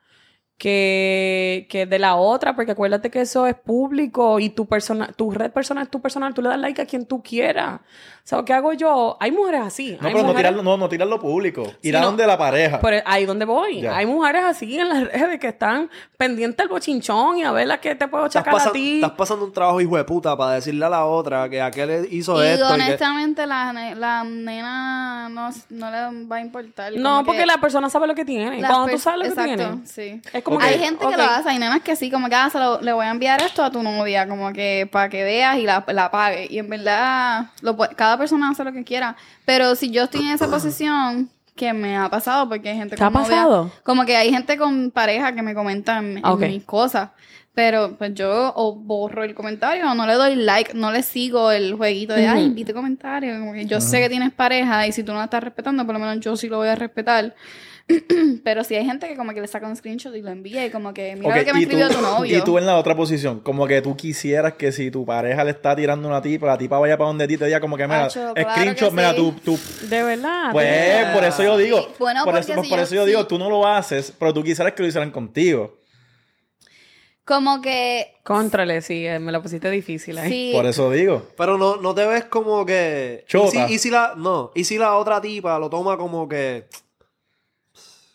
que, que de la otra, porque acuérdate que eso es público y tu persona, tu red personal es tu personal, tú le das like a quien tú quieras. Sea, ¿qué hago yo? Hay mujeres así. No, hay pero no tirarlo, no, no tirarlo público. Ir Sí, a no. donde la pareja. Pero ahí donde voy. Ya. Hay mujeres así en las *laughs* redes que están pendientes del bochinchón y a ver la que te puedo chacar a pasan- ti. estás pasando un trabajo hijo de puta para decirle a la otra que aquel hizo Y esto. y que- honestamente, la, la nena no, no le va a importar. No, porque que la persona sabe lo que tiene. Cuando tú sabes lo que tiene. sí. Es como Hay que, gente que ok. lo hace, hay nenas que sí, como que ah, se lo- le voy a enviar esto a tu novia, como que para que veas y la, la pague. Y en verdad, lo pu- cada persona hace lo que quiera. Pero si yo estoy en esa posición, que me ha pasado, porque hay gente ¿Te ha con novia- pasado? como que hay gente con pareja que me comentan en Ah, ok. mis cosas. Pero pues yo o borro el comentario o no le doy like, no le sigo el jueguito de, ay, invite comentario. Como que yo sé que tienes pareja y si tú no la estás respetando, por lo menos yo sí lo voy a respetar. *clears throat* Pero si hay gente que como que le saca un screenshot y lo envía y como que mira lo que me escribió tú- tu novio. Y tú en la otra posición, como que tú quisieras que si tu pareja le está tirando una tipa, la tipa vaya para donde ti te diga como que, mira, Acho, claro screenshot, que mira, sí. tú, tú, De verdad. pues, de verdad. por eso yo digo, Sí, bueno, por eso, si por yo- eso yo digo, tú no lo haces, pero tú quisieras que lo hicieran contigo. Como que Contrale, sí, eh, me lo pusiste difícil ahí. sí. Por eso digo. Pero no, no te ves como que. Chota. ¿Y si, y si la, no, y si la otra tipa lo toma como que.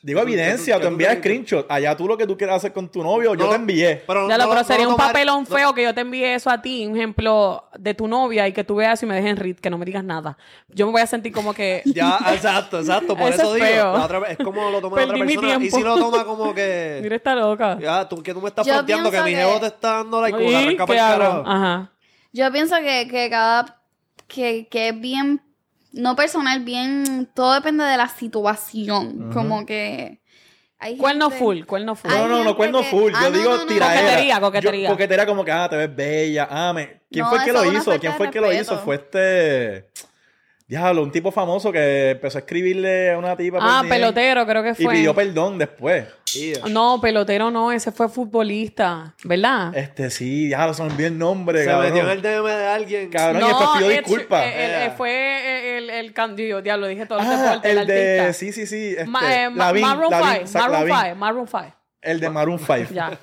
Digo tú- evidencia, que tú- tú envías tú- screenshot. Allá tú lo que tú quieras hacer con tu novio, yo No, te envié. Pero, Ya lo, no- pero no sería un papelón no- feo que yo te envíe eso a ti, un ejemplo de tu novia y que tú veas y me dejes en read, que no me digas nada. Yo me voy a sentir como que *laughs* Ya, exacto, exacto. Por *laughs* Eso eso, es digo. feo. la otra vez- es como lo toma la otra persona. Y si lo toma como que. *laughs* mira esta loca. Ya, tú que tú me estás planteando que mi jevo te está dando like, como ¿Y que arranca para el carajo. Ajá. Yo pienso que, que cada. Que, que es bien. No personal, bien. Todo depende de la situación. Como que. Hay Cuerno gente- full, cuerno full. Hay No, no, no, cuerno que- full. Ah, Yo no, digo no, no. tiraera. Coquetería, Yo- coquetería. coquetería como que, ah, te ves bella. Ah, me... ¿Quién No, fue el que lo hizo? ¿Quién fue el que lo hizo? Fue este... Diablo, un tipo famoso que empezó a escribirle a una tipa Ah, pelotero, creo que Y fue. pidió perdón después. Yeah. No, pelotero no, ese fue futbolista, ¿verdad? Este, sí, diablo, se me olvidó el nombre, Se cabrón. metió en el DM de alguien. Cabrón, y después pidió Ed- disculpas. eh, el- eh, fue el, el, el candido, diablo, dije todo el Ah, deporte, el, el de... artista. Sí, sí, sí. Este, Ma- eh, Lavín, Maroon Lavín, 5, Zach Maroon Lavín. 5, Maroon 5. El de Maroon *laughs* 5. Ya.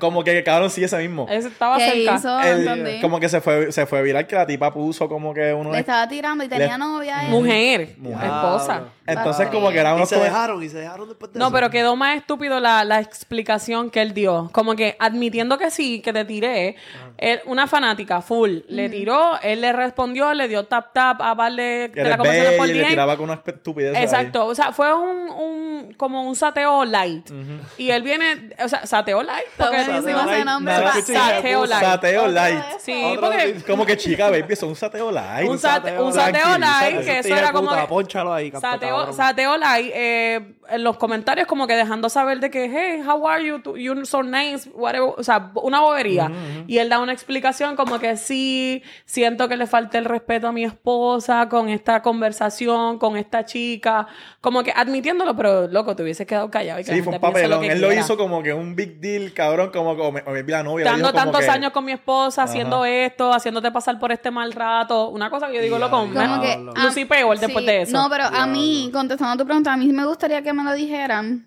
Como que, cabrón, sí, ese mismo. Ese estaba ¿Qué cerca. hizo? El- como que se fue, se fue viral que la tipa puso como que uno... Le estaba tirando y tenía Le- novia. él. Mujer, Mujer. esposa. Entonces como que era Y unos se dejaron, y se dejaron después de No, eso. pero quedó más estúpido la, la explicación que él dio. Como que admitiendo que sí, que te tiré, él- una fanática full le tiró, él le respondió, le dio tap tap a par de, eres conversaciones por y le tiraba con una estupidez ahí. Exacto, o sea, fue un, un como un sateo light. Y él viene, o sea, sateo light. Porque, Sateo light, nombre. nada, Sateo light. Sateo light. Sí, Otro porque tipo. Como que chica, baby, eso es un sateo light. un, sate- un sateo light, que eso era como que- ahí, Sateo. Sateo Light, eh, en los comentarios como que dejando saber de que, hey, how are you? You're so nice, whatever. O sea, una bobería. Y él da una explicación como que sí, siento que le falta el respeto a mi esposa con esta conversación, con esta chica. Como que admitiéndolo, pero loco, te hubiese quedado callado. Y que Sí, fue un papelón. que Él lo hizo como que un big deal, cabrón, como que me, la novia. Dando tantos que- años con mi esposa, haciendo esto, haciéndote pasar por este mal rato. Una cosa que yo digo, loco, me- Como que, Diablo. ah, Lucy peor después sí. de eso. No, pero a mí, contestando a tu pregunta, a mí me gustaría que me lo dijeran.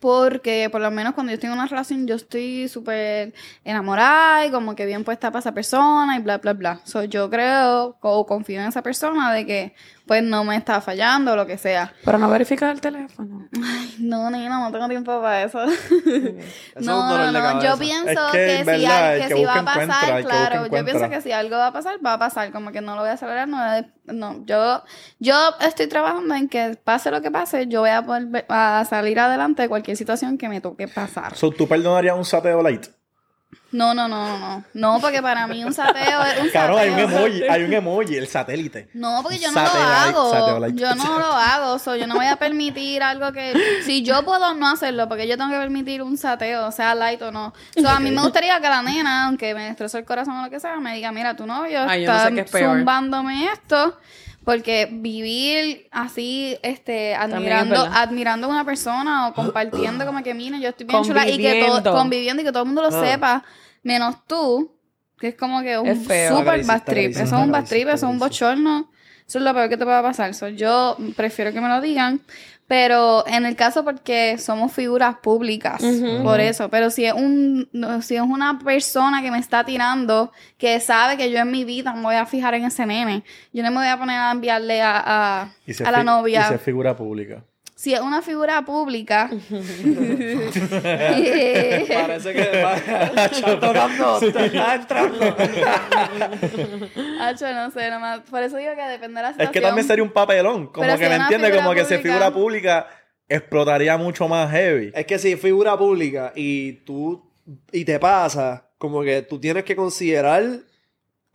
Porque por lo menos cuando yo estoy en una relación, yo estoy súper enamorada y como que bien puesta para esa persona y bla, bla, bla. So, yo creo o confío en esa persona de que pues no me está fallando o lo que sea. Pero no verificas el teléfono. No, nena, no tengo tiempo para eso. *laughs* no, no, no. Yo pienso Es que, si, va a pasar, claro. Yo pienso que si algo va a pasar, va a pasar. Como que no lo voy a acelerar, no, voy a- no. Yo, yo estoy trabajando en que pase lo que pase, yo voy a poder a salir adelante de cualquier situación que me toque pasar. So, ¿Tú perdonarías un sateo light? No, no, no, no, no. No, porque para mí un sateo es un Cabrón, hay un sateo. emoji, hay un emoji, el satélite. No, porque yo no Satellite, lo hago. Yo no lo hago. So, yo no voy a permitir algo que. Si yo puedo no hacerlo, porque yo tengo que permitir un sateo, sea light o no. So, a mí me gustaría que la nena, aunque me destrozó el corazón o lo que sea, me diga: Mira, tu novio Ay, yo no está sé qué es peor. zumbándome esto. Porque vivir así, este, es admirando, admirando a una persona o compartiendo como que, mira, yo estoy bien chula y que todo, Conviviendo. y que todo el mundo lo Ah. sepa, menos tú, que es como que un super bad trip. Eso es un bad trip, eso es un bochorno. Eso es lo peor que te pueda pasar. So, yo prefiero que me lo digan. Pero en el caso porque somos figuras públicas, por eso. Pero si es un, si es una persona que me está tirando, que sabe que yo en mi vida me voy a fijar en ese nene, yo no me voy a poner a enviarle a, a, a la novia. Y se figura pública. Si es una figura pública, *laughs* Parece que va *laughs* está *laughs* tocando, está entrando. Hacho, no sé, nomás. Por eso digo que depende de la Es que también sería un papelón. Como Pero que si me entiende, como que si es figura pública, explotaría mucho más heavy. Es que si es figura pública y tú y te pasa, como que tú tienes que considerar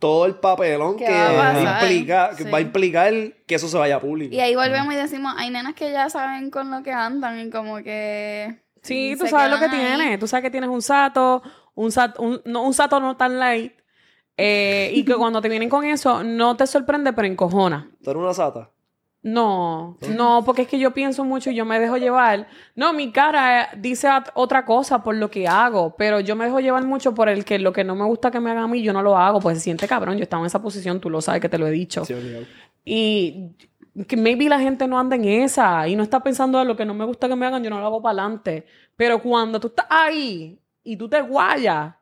todo el papelón Que va a implica, que sí. va a implicar que eso se vaya público. Y ahí volvemos y decimos, hay nenas que ya saben con lo que andan y como que... Sí, tú sabes lo que ahí. tienes. Tú sabes que tienes un sato, un sato, un, no, un sato no tan light. eh, y que *laughs* cuando te vienen con eso, no te sorprende, pero encojona. ¿Tú eres una sata? No, no, porque es que yo pienso mucho y yo me dejo llevar. No, mi cara eh, dice otra cosa por lo que hago, pero yo me dejo llevar mucho por el que lo que no me gusta que me hagan a mí, yo no lo hago, pues se siente cabrón. Yo estaba en esa posición, tú lo sabes que te lo he dicho. Sí. Y que maybe la gente no anda en esa y no está pensando en lo que no me gusta que me hagan, yo no lo hago para adelante. Pero cuando tú estás ahí y tú te guayas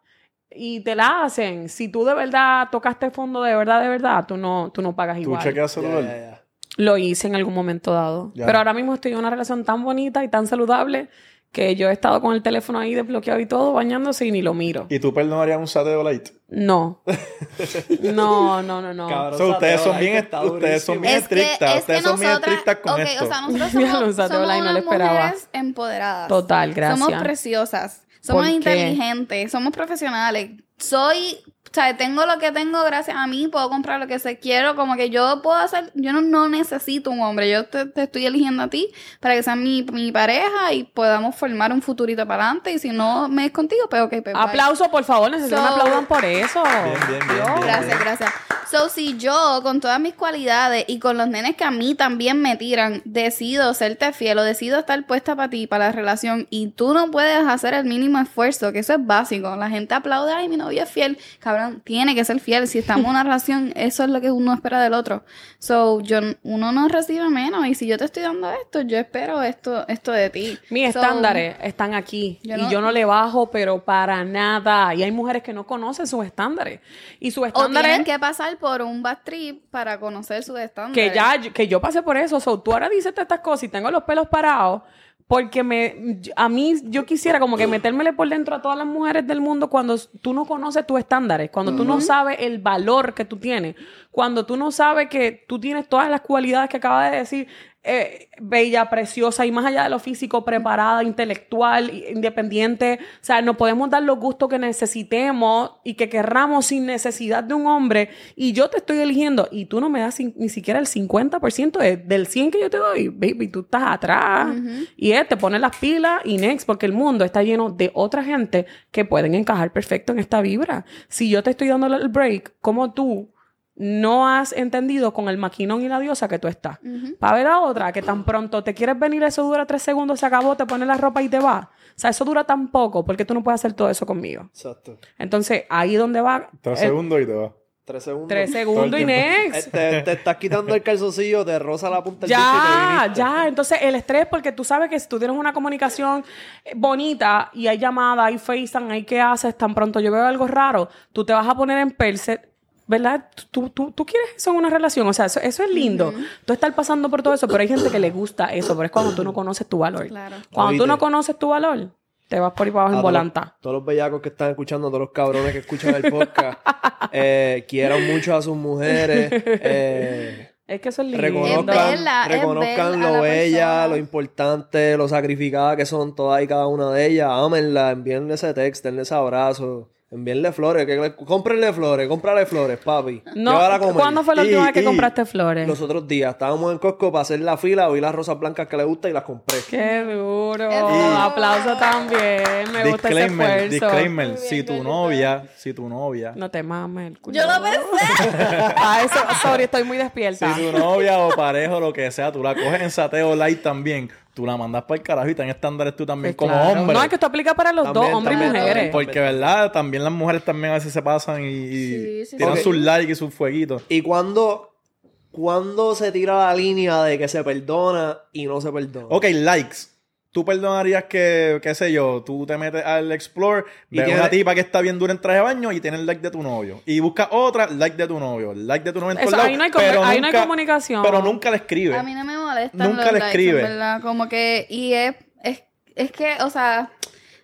y te la hacen, si tú de verdad tocaste fondo de verdad, de verdad, tú no, tú no pagas Tú igual. chequeas. Lo hice en algún momento dado. Ya. Pero ahora mismo estoy en una relación tan bonita y tan saludable que yo he estado con el teléfono ahí desbloqueado y todo, bañándose y ni lo miro. ¿Y tú perdonarías un sateo light? No. *laughs* No, no, no, no. Cabrón, So, ustedes son bien, ustedes son bien Es que, estrictas. es ustedes son bien nosotras, estrictas con ok, esto. o sea, nosotros *laughs* somos, somos no unas lo esperaba. mujeres empoderadas. Total, gracias. Somos preciosas, somos inteligentes, somos profesionales. Soy, o sea, tengo lo que tengo gracias a mí, puedo comprar lo que se quiero, como que yo puedo hacer, yo no, no necesito un hombre, yo te, te estoy eligiendo a ti para que seas mi, mi pareja y podamos formar un futurito para adelante y si no me es contigo, pues ok, pues bye. Aplauso, por favor. Necesito que me So- aplaudan por eso. Bien, bien, bien. Gracias, gracias. So, si yo, con todas mis cualidades y con los nenes que a mí también me tiran, decido serte fiel o decido estar puesta para ti, para la relación, y tú no puedes hacer el mínimo esfuerzo, que eso es básico. La gente aplaude, ay, mi novio es fiel. Cabrón, tiene que ser fiel. Si estamos en una relación, eso es lo que uno espera del otro. So, yo, uno no recibe menos. Y si yo te estoy dando esto, yo espero esto, esto de ti. Mis So, estándares están aquí yo y yo no le bajo, pero para nada. Y hay mujeres que no conocen sus estándares. Y sus O estándares tienen que pasar por un bad trip para conocer sus estándares. que ya que yo pasé por eso. So, tú ahora dices estas cosas y tengo los pelos parados porque me a mí yo quisiera como que metérmele por dentro a todas las mujeres del mundo cuando tú no conoces tus estándares, cuando tú no sabes el valor que tú tienes, cuando tú no sabes que tú tienes todas las cualidades que acabas de decir, eh, bella, preciosa y más allá de lo físico, preparada, intelectual, independiente. O sea, nos podemos dar los gustos que necesitemos y que querramos sin necesidad de un hombre. Y yo te estoy eligiendo y tú no me das ni siquiera el 50% de- del 100 que yo te doy. Baby, tú estás atrás. Y él te pone las pilas y next, porque el mundo está lleno de otra gente que pueden encajar perfecto en esta vibra. Si yo te estoy dando el break, como tú no has entendido con el maquinón y la diosa que tú estás. Para ver a otra que tan pronto te quieres venir, eso dura tres segundos, se acabó, te pones la ropa y te va. O sea, eso dura tan poco porque tú no puedes hacer todo eso conmigo. Exacto. Entonces, ahí donde va. Tres el- segundos y te vas. Tres segundos. Tres segundos. Eh, next. Te, te estás quitando el calzoncillo, te roza la punta del bicho y te Ya, ya. Entonces, el estrés, porque tú sabes que si tú tienes una comunicación eh, bonita y hay llamada, hay FaceTime, hay qué haces, tan pronto yo veo algo raro, tú te vas a poner en perse. ¿Verdad? Tú, tú, tú quieres eso en una relación. O sea, eso, eso es lindo. Tú estás pasando por todo eso, pero hay gente que le gusta eso. Pero es cuando tú no conoces tu valor. Claro. Cuando tú no conoces tu valor, te vas por ahí para abajo en volanta. Todos los bellacos que están escuchando, todos los cabrones que escuchan el podcast, *laughs* eh, quieran mucho a sus mujeres, eh, Es que eso es lindo. reconozcan, reconozcan lo la bella, persona. lo importante, lo sacrificada que son todas y cada una de ellas. Ámenla, envíenle ese texto, denle ese abrazo, envíenle flores, que le, cómprenle flores, cómprale flores, papi. No, Llévala a comer. ¿Cuándo fue la última vez que y compraste flores? Los otros días estábamos en Costco para hacer la fila, vi las rosas blancas que le gustan y las compré. Qué duro. Qué duro. Aplauso también. Me gusta ese Disclaimer, esfuerzo. disclaimer. Bien, Si tu novia, si tu novia, No te mames el culo. Yo lo pensé. *laughs* Ah, eso, sorry, estoy muy si despierta. tu novia o pareja o lo que sea, tú la coges en sateo light también, tú la mandas para el carajo y ten estándares tú también Pues como claro. hombre. No, es que esto aplica para los También, dos, hombres y mujeres. Porque, ¿verdad? También las mujeres también a veces se pasan y, y Sí, sí. sus likes y sus fueguitos. ¿Y cuándo, cuándo se tira la línea de que se perdona y no se perdona? Ok, likes. Tú perdonarías que, qué sé yo, tú te metes al Explore, ves una tipa que está bien dura en traje de baño y tiene el like de tu novio. Y buscas otra, like de tu novio. el Like de tu novio en Eso, ahí no hay pero ahí no hay nunca- comunicación. Pero nunca le escribe. A mí no me molestan Nunca los le likes, escribe. en verdad. Como que, y es, es, es que, o sea,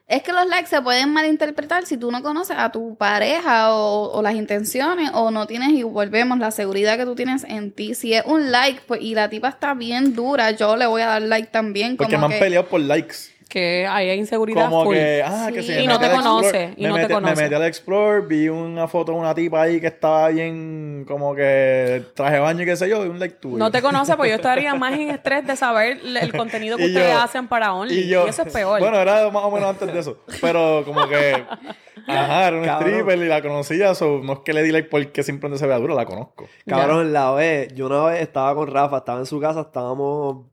es que los likes se pueden malinterpretar si tú no conoces a tu pareja o, o las intenciones o no tienes, y volvemos, la seguridad que tú tienes en ti. Si es un like pues, y la tipa está bien dura, yo le voy a dar like también. Porque como me han que, peleado por likes. Que ahí hay inseguridad Como full. que, ah, que Sí. si Y no te conoce, y me no te metí- conoce. Me metí al Explore, vi una foto de una tipa ahí que estaba bien, como que traje de baño y qué sé yo, y un like tuyo. No te conoce, pues yo estaría *laughs* más en estrés de saber el contenido que Y ustedes yo- hacen para Only. Y, eso es peor. Bueno, era más o menos antes de eso. Pero como que, *laughs* ajá, era un Cabrón. stripper y la conocía. so, no es que le di like porque simplemente se vea dura, la conozco. Cabrón, la vez, yo una vez estaba con Rafa, estaba en su casa, estábamos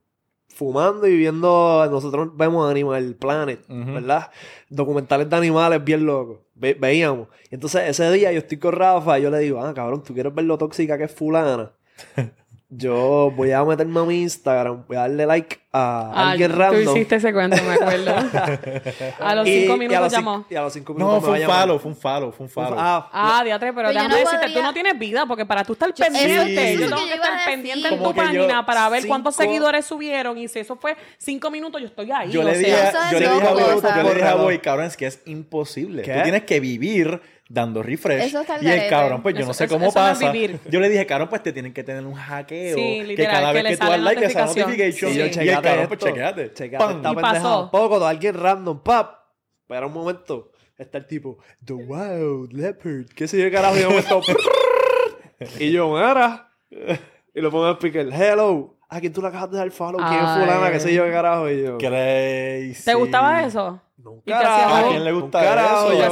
fumando y viendo, nosotros vemos Animal Planet. ¿verdad? Documentales de animales bien locos, Ve- veíamos. Y entonces ese día yo estoy con Rafa y yo le digo, ah, cabrón, ¿tú quieres ver lo tóxica que es fulana? *laughs* yo voy a meterme a mi Instagram, voy a darle like a Ah, alguien Tú random. hiciste ese cuento, me acuerdo. *laughs* a los y- cinco y a minutos los llamó. Y a los cinco minutos No, me fue va a un follow, fue un follow, fue un follow. Ah, Ah, diatre, pero Pero déjame no decirte, podría- tú no tienes vida, porque para tú estar pendiente, eso yo tengo que estar pendiente en tu yo- página para ver cuántos seguidores subieron y si eso fue cinco minutos, yo estoy ahí. Yo o le dije, sea, yo le dije a Boy, o sea. yo le dije a Reloj. Boy, cabrón, es que es imposible. ¿Qué? Tú tienes que vivir dando refresh. Eso está y el cabrón, pues yo Eso- no sé eso- cómo no pasa. Yo le dije, cabrón, pues te tienen que tener un hackeo. Sí, que literal, cada que vez que tú das like, te sale notificación. notification. Sí. Y yo, Y el cabrón, pues esto. chequeate. Checate Pam. esta Y pendeja. pasó. Poco, de alguien random, pap. Espera un momento. Está el tipo, The Wild Leopard. ¿Qué sé yo, carajo? Y yo me toco. y yo, mira. Y lo pongo en speaker. Hello. ¿A quién tú le acabas de dar follow? ¿Quién es fulana? ¿Qué sé yo, qué carajo? Y yo, Crazy. ¿Te gustaba eso? No, ¿Y qué hacías ¿A quién le gusta eso? ¿qué ¿A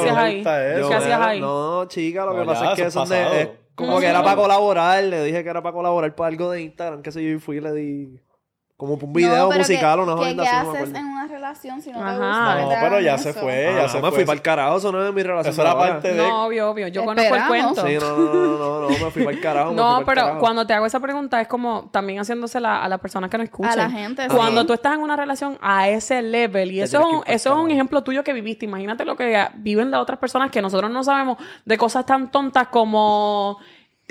quién hacías ahí? No, chica, lo No, que pasa es que eso es como ¿Cómo que era llama? para colaborar. Le dije que era para colaborar para algo de Instagram, qué sé yo, y fui y le di. Como un video No, musical que- o una que- jodida ¿Qué no haces en una relación si no te Ajá. gusta? que No, te pero ya se fue, Ah, ya se me fue. fui para el carajo, eso no es mi relación. Eso era parte de... No, obvio, obvio. Yo conozco el cuento. Sí, no, no, no, no, no, me fui para el carajo. No, pero carajo. cuando te hago esa pregunta es como también haciéndosela a las personas que nos escuchan. A la gente, sí. Cuando tú estás en una relación a ese level, y Te eso, es un, eso es ejemplo tuyo que viviste. Imagínate lo que viven las otras personas que nosotros no sabemos de cosas tan tontas como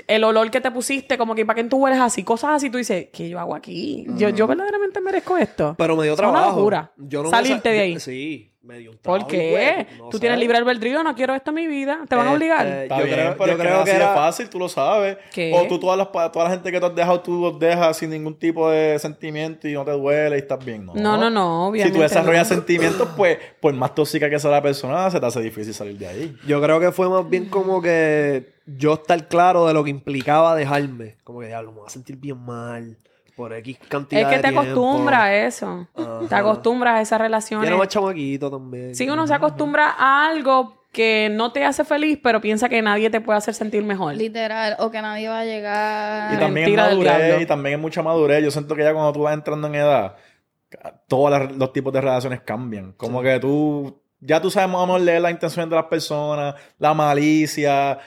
el olor que te pusiste, como que para qué tú hueles así, cosas así. Tú dices, ¿qué yo hago aquí? Yo, yo verdaderamente merezco esto. Pero me dio Es una trabajo. locura. Yo no me Salirte sa- de ahí. Sí, me dio un ¿Por qué? güey, no tú sé. tienes libre albedrío, no quiero esto en mi vida. Te van a Este, obligar. Está Yo bien, creo- pero yo creo que así de era- fácil, tú lo sabes. ¿Qué? O tú, todas las, toda la gente que tú has dejado, tú los dejas sin ningún tipo de sentimiento y no te duele y estás bien. No, No, no, no, Si tú desarrollas no. sentimientos, pues, por más tóxica que sea la persona, se te hace difícil salir de ahí. Yo creo que fue más bien como que yo estar claro de lo que implicaba dejarme. Como que, diablo, me voy a sentir bien mal por X cantidad Es que de te tiempo. acostumbras a eso. Ajá. Te acostumbras a esas Y relaciones. era más chamaquito también. Sí, uno se acostumbra a algo que no te hace feliz, pero piensa que nadie te puede hacer sentir mejor. Literal, o que nadie va a llegar. Y también es madurez, y también es mucha madurez. Yo siento que ya cuando tú vas entrando en edad, todos los tipos de relaciones cambian. Como que tú, ya tú sabes más o menos leer la intención de las personas, la malicia.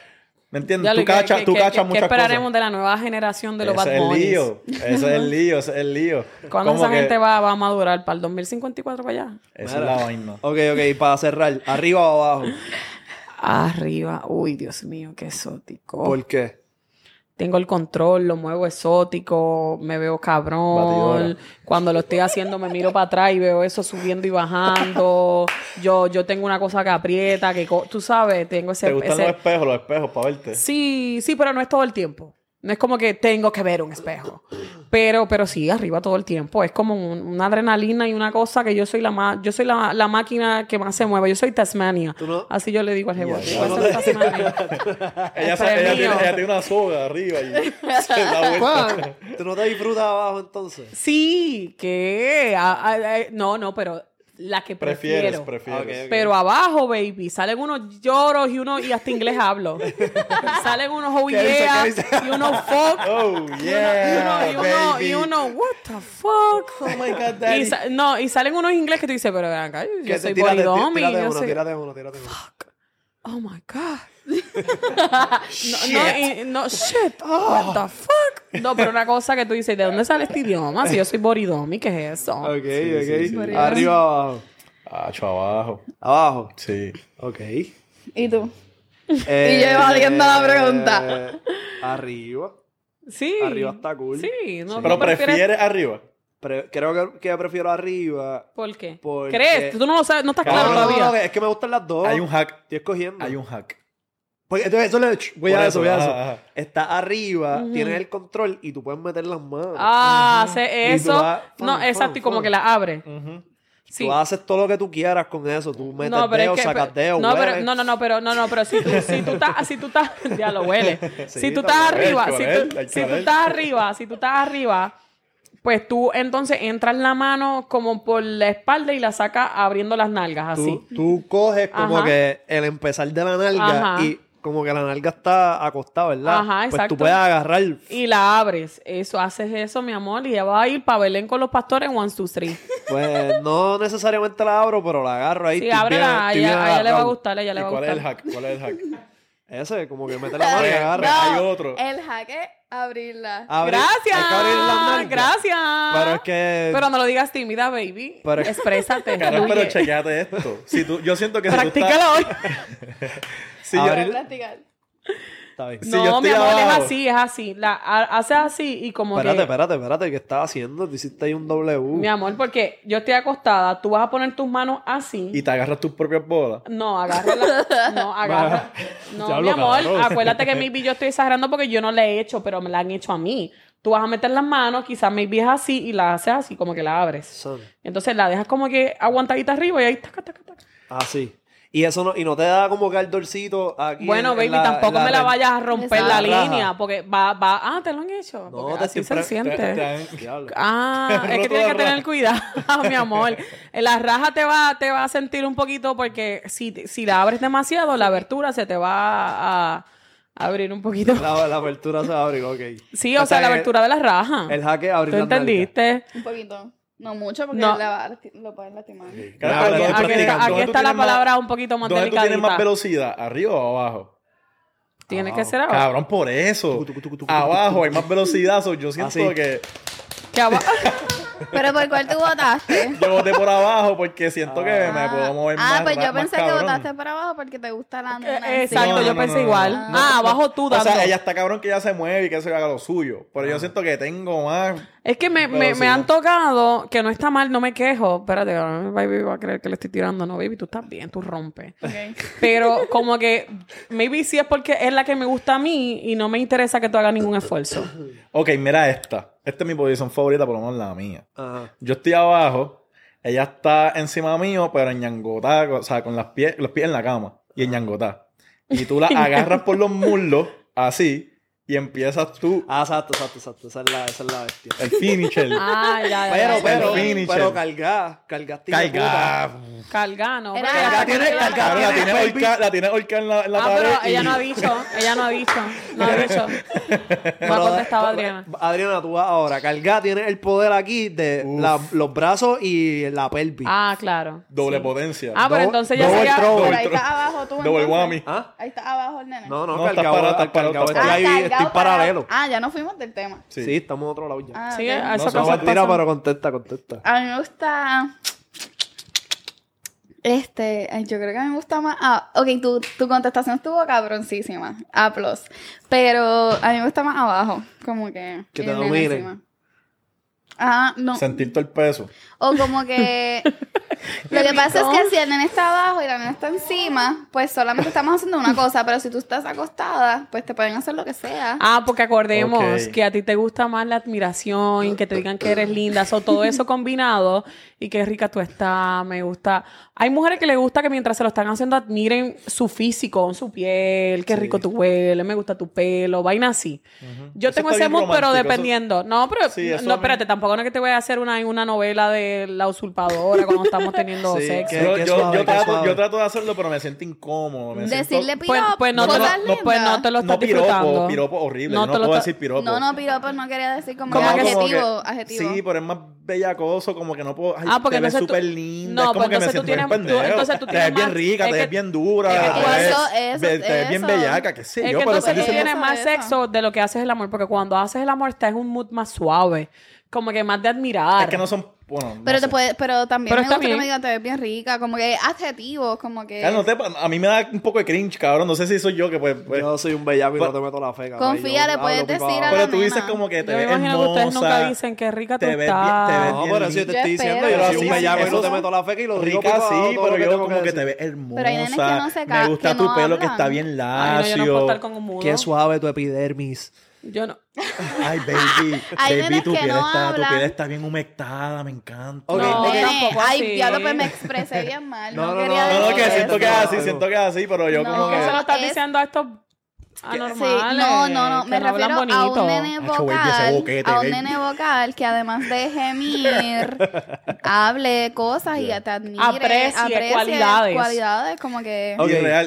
¿Me entiendes? Ya tú lo que- cachas, que- tú que- cachas que- que muchas esperaremos cosas. de la nueva generación de los ese Bad es el lío, ese es el lío, ese es el lío. *laughs* ¿Cuándo esa que gente va, va a madurar? ¿Para el 2054 para allá? Esa es la vaina. Ok, ok, para cerrar, ¿arriba o abajo? *laughs* Arriba. Uy, Dios mío, qué exótico. ¿Por qué? Tengo el control, lo muevo exótico, me veo cabrón. Batidora. Cuando lo estoy haciendo me miro para atrás y veo eso subiendo y bajando. yo, yo tengo una cosa que aprieta, que co- tú sabes, tengo ese... ¿Te gustan ese- los espejos, los espejos para verte? Sí, sí, pero no es todo el tiempo. No es como que tengo que ver un espejo. Pero, pero sí, arriba todo el tiempo. Es como un- una adrenalina y una cosa que yo soy la más, yo soy la, la máquina que más se mueve. Yo soy Tasmania. ¿Tú no? Así yo le digo al jevo. Ya, "Yo voy a ser Tasmania". *laughs* Ella, tiene, ella tiene una soga arriba y se da vuelta. *laughs* Juan, ¿tú no te disfrutas abajo entonces? Sí, que ah, ah, ah, no, no, pero la que Prefieres, prefiero. prefieres. Pero abajo, baby, salen unos lloros y uno y hasta inglés hablo. *laughs* salen unos oh yeah y unos fuck Oh, yeah, y uno, y uno, baby. y uno, what the fuck? Oh my God, Y daddy. sa- no, y salen unos inglés que tú dices, pero ven acá, yo, yo ¿Qué te- soy tírate, polidomi, tírate yo uno, soy- tírate uno, tírate uno. Oh my God. No, no, y- no, shit. What the fuck? No, pero una cosa que tú dices, ¿de dónde sale este idioma? Si yo soy boridomi, ¿qué es eso? Ok, sí, ok. sí. Arriba o abajo. Acho, abajo. Abajo. Sí. Ok. ¿Y tú? Eh, *laughs* yo evadiendo la pregunta. eh, Arriba. Sí. Arriba está cool. Sí, no, Pero prefieres- prefieres arriba. Pre- creo que, que prefiero arriba. ¿Por qué? Porque- ¿Crees? Tú no lo sabes, no estás claro no, no, todavía. no, es que me gustan las dos. Hay un hack. Estoy escogiendo. Hay un hack. Porque, entonces, eso le... Voy a eso, eso, voy a ajá, eso. ajá. Está arriba, tienes el control y tú puedes meter las manos. Ah, hace eso. vas, no, fan, exacto, y como que la abre. Sí. Tú haces todo lo que tú quieras con eso. Tú metes No, pero dedos, es que. sacas dedos, no, pero, no, no, no, pero, no, no, pero si tú, si tú estás, si tú estás, *laughs* ya lo huele. *laughs* Sí, si tú estás arriba, si tú, si tú estás arriba, si tú estás arriba, pues tú entonces entras la mano como por la espalda y la sacas abriendo las nalgas, así. Tú, tú coges como Ajá. que el empezar de la nalga Ajá. y como que la nalga está acostada, ¿verdad? Ajá, Pues exacto. tú puedes agarrar. Y la abres. Eso, haces eso, mi amor, y ya va a ir para Belén con los pastores en One, two, three. *laughs* Pues no necesariamente la abro, pero la agarro ahí. Sí, ábrela, a ella, bien a ella le va a gustar, a ella ¿Y le va a cuál es el gustar. hack? ¿Cuál es el hack? *laughs* Ese, como que mete la mano y agarra. No. hay otro. El jaque, abrirla. Abrir- Gracias. Hay que abrir las nalgas. Gracias. Pero es que. Pero no lo digas tímida, baby. Pero- Exprésate. *laughs* Carol, pero chequeate esto. Si tú, yo siento que si tú Practícalo estás... hoy. Si yo-. Está bien. Sí, no, yo mi amor, es así, es así. La, ha- hace así y como Espérate, que... espérate, espérate. ¿Qué estás haciendo? Te hiciste ahí un W. Mi amor, porque yo estoy acostada, tú vas a poner tus manos así. y te agarras tus propias bolas. No, agarra la... *laughs* No, agarra... No, mi amor, cabrón. acuérdate que maybe yo estoy exagerando porque yo no la he hecho, pero me la han hecho a mí. Tú vas a meter las manos, quizás maybe es así y la haces así, como que la abres. Son- Entonces la dejas como que aguantadita arriba y ahí taca, taca, taca. Así. Y eso no, y no te da como que el dorcito aquí. Bueno, en- baby, en la- tampoco me la vayas a romper la línea, porque va, va, ah, te lo han hecho. No, porque te así se siente. Te- te han- Diablo. Ah, *laughs* es que tienes que tener cuidado, mi amor. *laughs* La raja te va, te va a sentir un poquito porque si, si la abres demasiado, la abertura se te va a abrir un poquito. La, la apertura se va a abrir, ok. Sí, o, sea, la abertura de la raja. El jaque abrir ¿Tú entendiste? Un poquito. No mucho porque No. la lo pueden lastimar. Aquí- ¿dónde está, aquí dónde tú está la más- palabra un poquito más ¿Dónde tú tienes más delicadita. velocidad? ¿Arriba o abajo? Tiene que ser abajo. Cabrón, por eso. Tucu, tucu, tucu, tucu, Abajo hay más velocidad. yo siento Así. que Que abajo. *laughs* Pero ¿por cuál tú votaste? yo voté por abajo porque siento que me puedo mover más ah, pues yo pensé que votaste para abajo porque te gusta la. Eh, Exacto, No, yo no, pensé no, no, igual. no. ah, abajo tú O dando. sea, ella está cabrón que ella se mueve y que se haga lo suyo. Pero Ah. yo siento que tengo más. Es que me, me, han tocado, que no está mal, no me quejo. Espérate, baby va a creer que le estoy tirando. No, baby, tú estás bien, tú rompes. Pero como que, maybe sí es porque es la que me gusta a mí y no me interesa que tú hagas ningún esfuerzo. Ok, mira esta. Esta es mi posición favorita, por lo menos la mía. Ajá. Yo estoy abajo, ella está encima mío, pero en ñangotá, o sea, con las pies, los pies en la cama y en ñangotá. Y tú la *laughs* agarras por los muslos, así, y empiezas tú Ah, exacto, exacto, exacto. Esa es la, esa es la bestia. el finisher. Ah, ya, ya. Pero, pero, pero carga, cargaste. Carga. Carga, no. Era- ella- tiene- Cabrón, la tiene ahorcada la tiene en la, en la Ah, pared. pero ella no ha dicho, ella no ha dicho, no ha dicho. No ha contestado Adriana. Adriana, tú vas ahora. Carga tiene el poder aquí de la- los brazos y la pelvis. Ah, claro. Doble sí. potencia. Ah, pero entonces ya double sería... Pero ahí está abajo tú. Double whammy. ¿Ah? Ahí está abajo el nene. No, no, No, estás parado, estás parado, Estoy paralelo. Ah, ya no fuimos del tema. Sí. Sí, estamos en otro lado ya. Ah, Sí, ok. a No, mentira, pasan. pero contesta, contesta. A mí me gusta. Este, yo creo que a mí me gusta más. Ah, ok, tu, tu contestación estuvo cabroncísima. A plus. Pero a mí me gusta más abajo. Como que. Que te el encima. Ah, no. Sentir todo el peso. O como que. *laughs* Lo que pasa es que si el nene está abajo y la nena está encima, pues solamente estamos haciendo una cosa. Pero si tú estás acostada, pues te pueden hacer lo que sea. Ah, porque acordemos que a ti te gusta más la admiración, que te digan que eres linda, o todo eso combinado y qué rica tú estás, me gusta. Hay mujeres que les gusta que mientras se lo están haciendo admiren su físico, su piel, qué rico tú hueles, me gusta tu pelo, vaina así. Yo Eso tengo ese mood, pero eso- dependiendo. No, pero Sí, no, espérate, tampoco no es que te voy a hacer una, una novela de la usurpadora cuando estamos *laughs* teniendo Sí, sexo. que- Yo, qué yo- suave, yo qué trato, suave. yo trato de hacerlo, pero me siento incómodo. Me Decirle Pues, piropo. pues no, te cosas lo, pues no te lo estás no piropo, disfrutando. piropo horrible. No no te lo puedo decir piropo. No, no, piropo no quería decir como, adjetivo. adjetivo. Sí, pero es más bellacoso, como que no puedo. Ah, porque te ves tú- súper linda. No, es como pues que me entonces tú siento tienes- tú- pendejo. entonces tú Te tienes ves bien rica, te ves que- bien dura. es que te tú- ves- te bien bellaca, qué sé Es yo. que entonces tú tienes más sexo de lo que haces el amor, porque cuando haces el amor estás en un mood más suave, como que más de admirar. Es que no son. Bueno, no Pero te puede, pero también Pero me está gusta bien. que me digan te ves bien rica, como que adjetivos, como que Claro, no te- a mí me da un poco de cringe, cabrón. No sé si soy yo que pues. pues- Yo soy un bellaco y no Pues- te meto la fe, cabrón. Confía, le puedes decir a la pero tú dices nena. como que te Yo me ves imagino que ustedes nunca hermosa, dicen qué rica tú te ves bien- estás. te ves No, bien pero si yo te estoy diciendo, yo soy un bellaco y no eso te meto la fe que lo digo Rica sí, todo pero yo como que te ves hermosa. Pero hay nenes que no se ca- me gusta que tu pelo que está bien lacio. Qué suave tu epidermis. Yo no. *laughs* Ay, baby. Hay baby, tu que piel, no está, tu piel está bien humectada, me encanta. No, tampoco ay, así. diablo, pues me expresé bien mal. No, No, no, quería no, No, no, decir que siento que es así, siento que es así, pero yo No. como ¿Qué se lo que... estás es- diciendo a estos Sí, anormales? no, no, no, que me no refiero a un bonito? nene vocal, boquete, a un nene vocal que además de gemir, *laughs* hable cosas y te admire, Aprecie cualidades. cualidades, como que,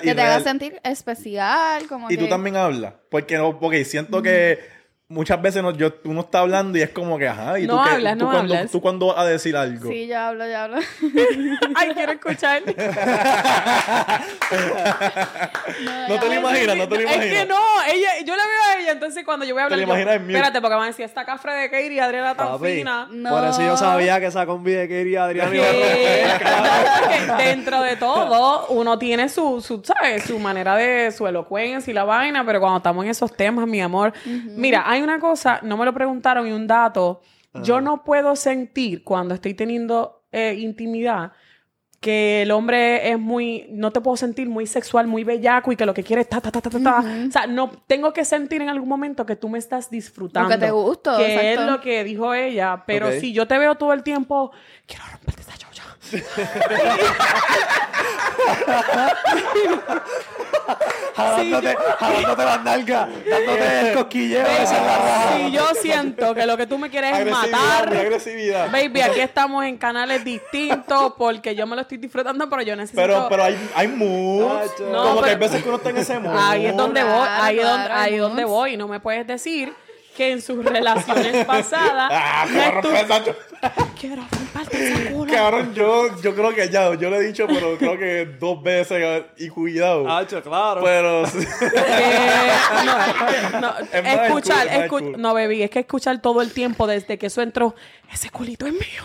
te haga sentir especial, como Y que... tú también hablas. Porque no, porque siento que muchas veces no- yo, uno está hablando y es como que, ajá, y No tú, qué- hablas, tú no cuando, hablas. tú cuando vas a decir algo. Sí, yo hablo, yo hablo. *laughs* Ay, quiero escuchar. *laughs* No te lo imaginas, no te lo Es imaginas. que no, ella, yo la veo a ella, entonces cuando yo voy a hablar. Te la yo, imaginas en espérate, porque van a decir, esta cafre de Katie y Adriana tan Papi, fina. No. Por eso yo sabía que esa combi de Kerry Adrián iba a *laughs* dentro de todo, uno tiene su, su, ¿sabes? Su manera de, su elocuencia y la vaina, pero cuando estamos en esos temas, mi amor. Mira, hay una cosa, no me lo preguntaron y un dato. Yo no puedo sentir cuando estoy teniendo eh, intimidad que el hombre es muy, no te puedo sentir muy sexual, muy bellaco y que lo que quiere es ta, ta, ta, ta, ta, ta. O sea, no, tengo que sentir en algún momento que tú me estás disfrutando. Lo que te gusta, Que exacto. es lo que dijo ella. Pero Ok. si yo te veo todo el tiempo, quiero romperte esta chocha. *laughs* *laughs* *laughs* Jalándote, jalándote las nalgas, dándote el cosquilleo. Si yo siento que lo que tú me quieres es matar, agresividad. baby, aquí estamos en canales distintos porque yo me lo estoy disfrutando, pero yo necesito... Pero, pero hay, hay moods. No, como que hay veces que uno está en ese mood. Ahí es donde voy, Claro, ahí es donde, claro, ahí donde voy. No me puedes decir que en sus *laughs* relaciones pasadas Ah, estu- quiero romperte esa culo. cabrón, yo, yo creo que ya, yo lo he dicho, pero creo que dos veces y cuidado. Hacho, claro. Pero *laughs* Eh, no, no, escuchar, cool, es más escu- cool. no, baby, es que escuchar todo el tiempo desde que eso entró, ese culito es mío.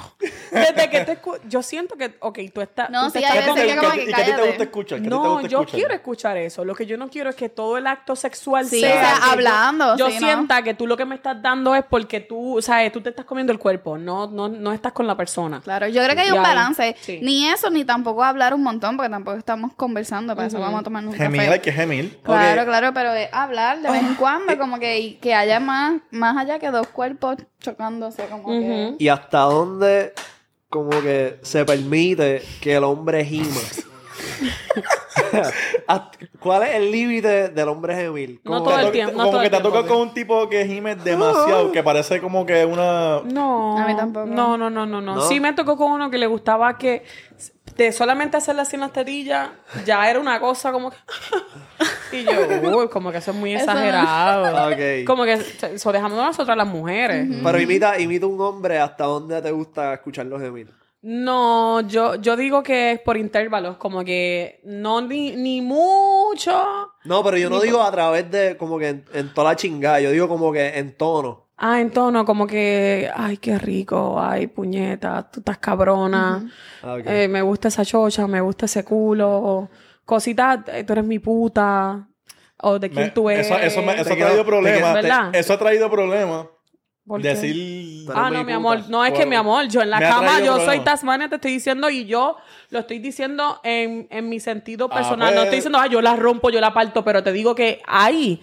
Desde que te escu- yo siento que, ok, tú estás. No, tú te sí, estás hay veces que como que ¿Y que a ti te gusta escuchar? ¿Qué a ti te No, gusta yo escuchar? quiero escuchar eso. Lo que yo no quiero es que todo el acto sexual Sí, sea o sea, yo- hablando, Yo, sí, ¿no? sienta que tú lo que me estás dando es porque tú, sabes, tú te estás comiendo el cuerpo, no, no, no estás con la persona. Claro, yo creo que hay un balance. sí. Ni eso, ni tampoco hablar un montón, porque tampoco estamos conversando, para eso vamos a tomar un Gemir, café. hay que gemir. Claro, claro, pero de hablar de vez en cuando, como que, y que haya más, más allá que dos cuerpos chocándose, como que... ¿Y hasta dónde como que se permite que el hombre gima? *laughs* ¿Cuál es el límite del hombre gemil? No Como todo que- el tiempo. no como todo que te tiempo, toca ok. con un tipo que gime demasiado, que parece como que una... No. A mí tampoco. No, no, no, no, no. ¿No? Sí me tocó con uno que le gustaba que de solamente hacerle así en las tetillas, ya era una cosa como que... *laughs* y yo, uy, como que eso es muy no. exagerado. *laughs* Ok. Como que eso dejamos a nosotras las mujeres. Pero imita, imita un hombre hasta dónde te gusta escucharlo gemir. No, yo, yo digo que es por intervalos, como que no ni, ni mucho. No, pero yo no digo a través de como que en, en toda la chingada, yo digo como que en tono. Ah, en tono, como que, ay, qué rico, ay, puñeta, tú estás cabrona, Ah, eh, me gusta esa chocha, me gusta ese culo, cositas, eh, tú eres mi puta, o de quién Me- tú eres. eso, eso, me- eso ha traído problemas. Eso ha traído problemas. Decir... Ah, no, mi amor. No, es que mi amor, yo en la cama, yo soy. Tasmania, te estoy diciendo, y yo lo estoy diciendo en, en mi sentido Ah, personal. No pues. estoy diciendo, ah, yo la rompo, yo la parto, pero te digo que ahí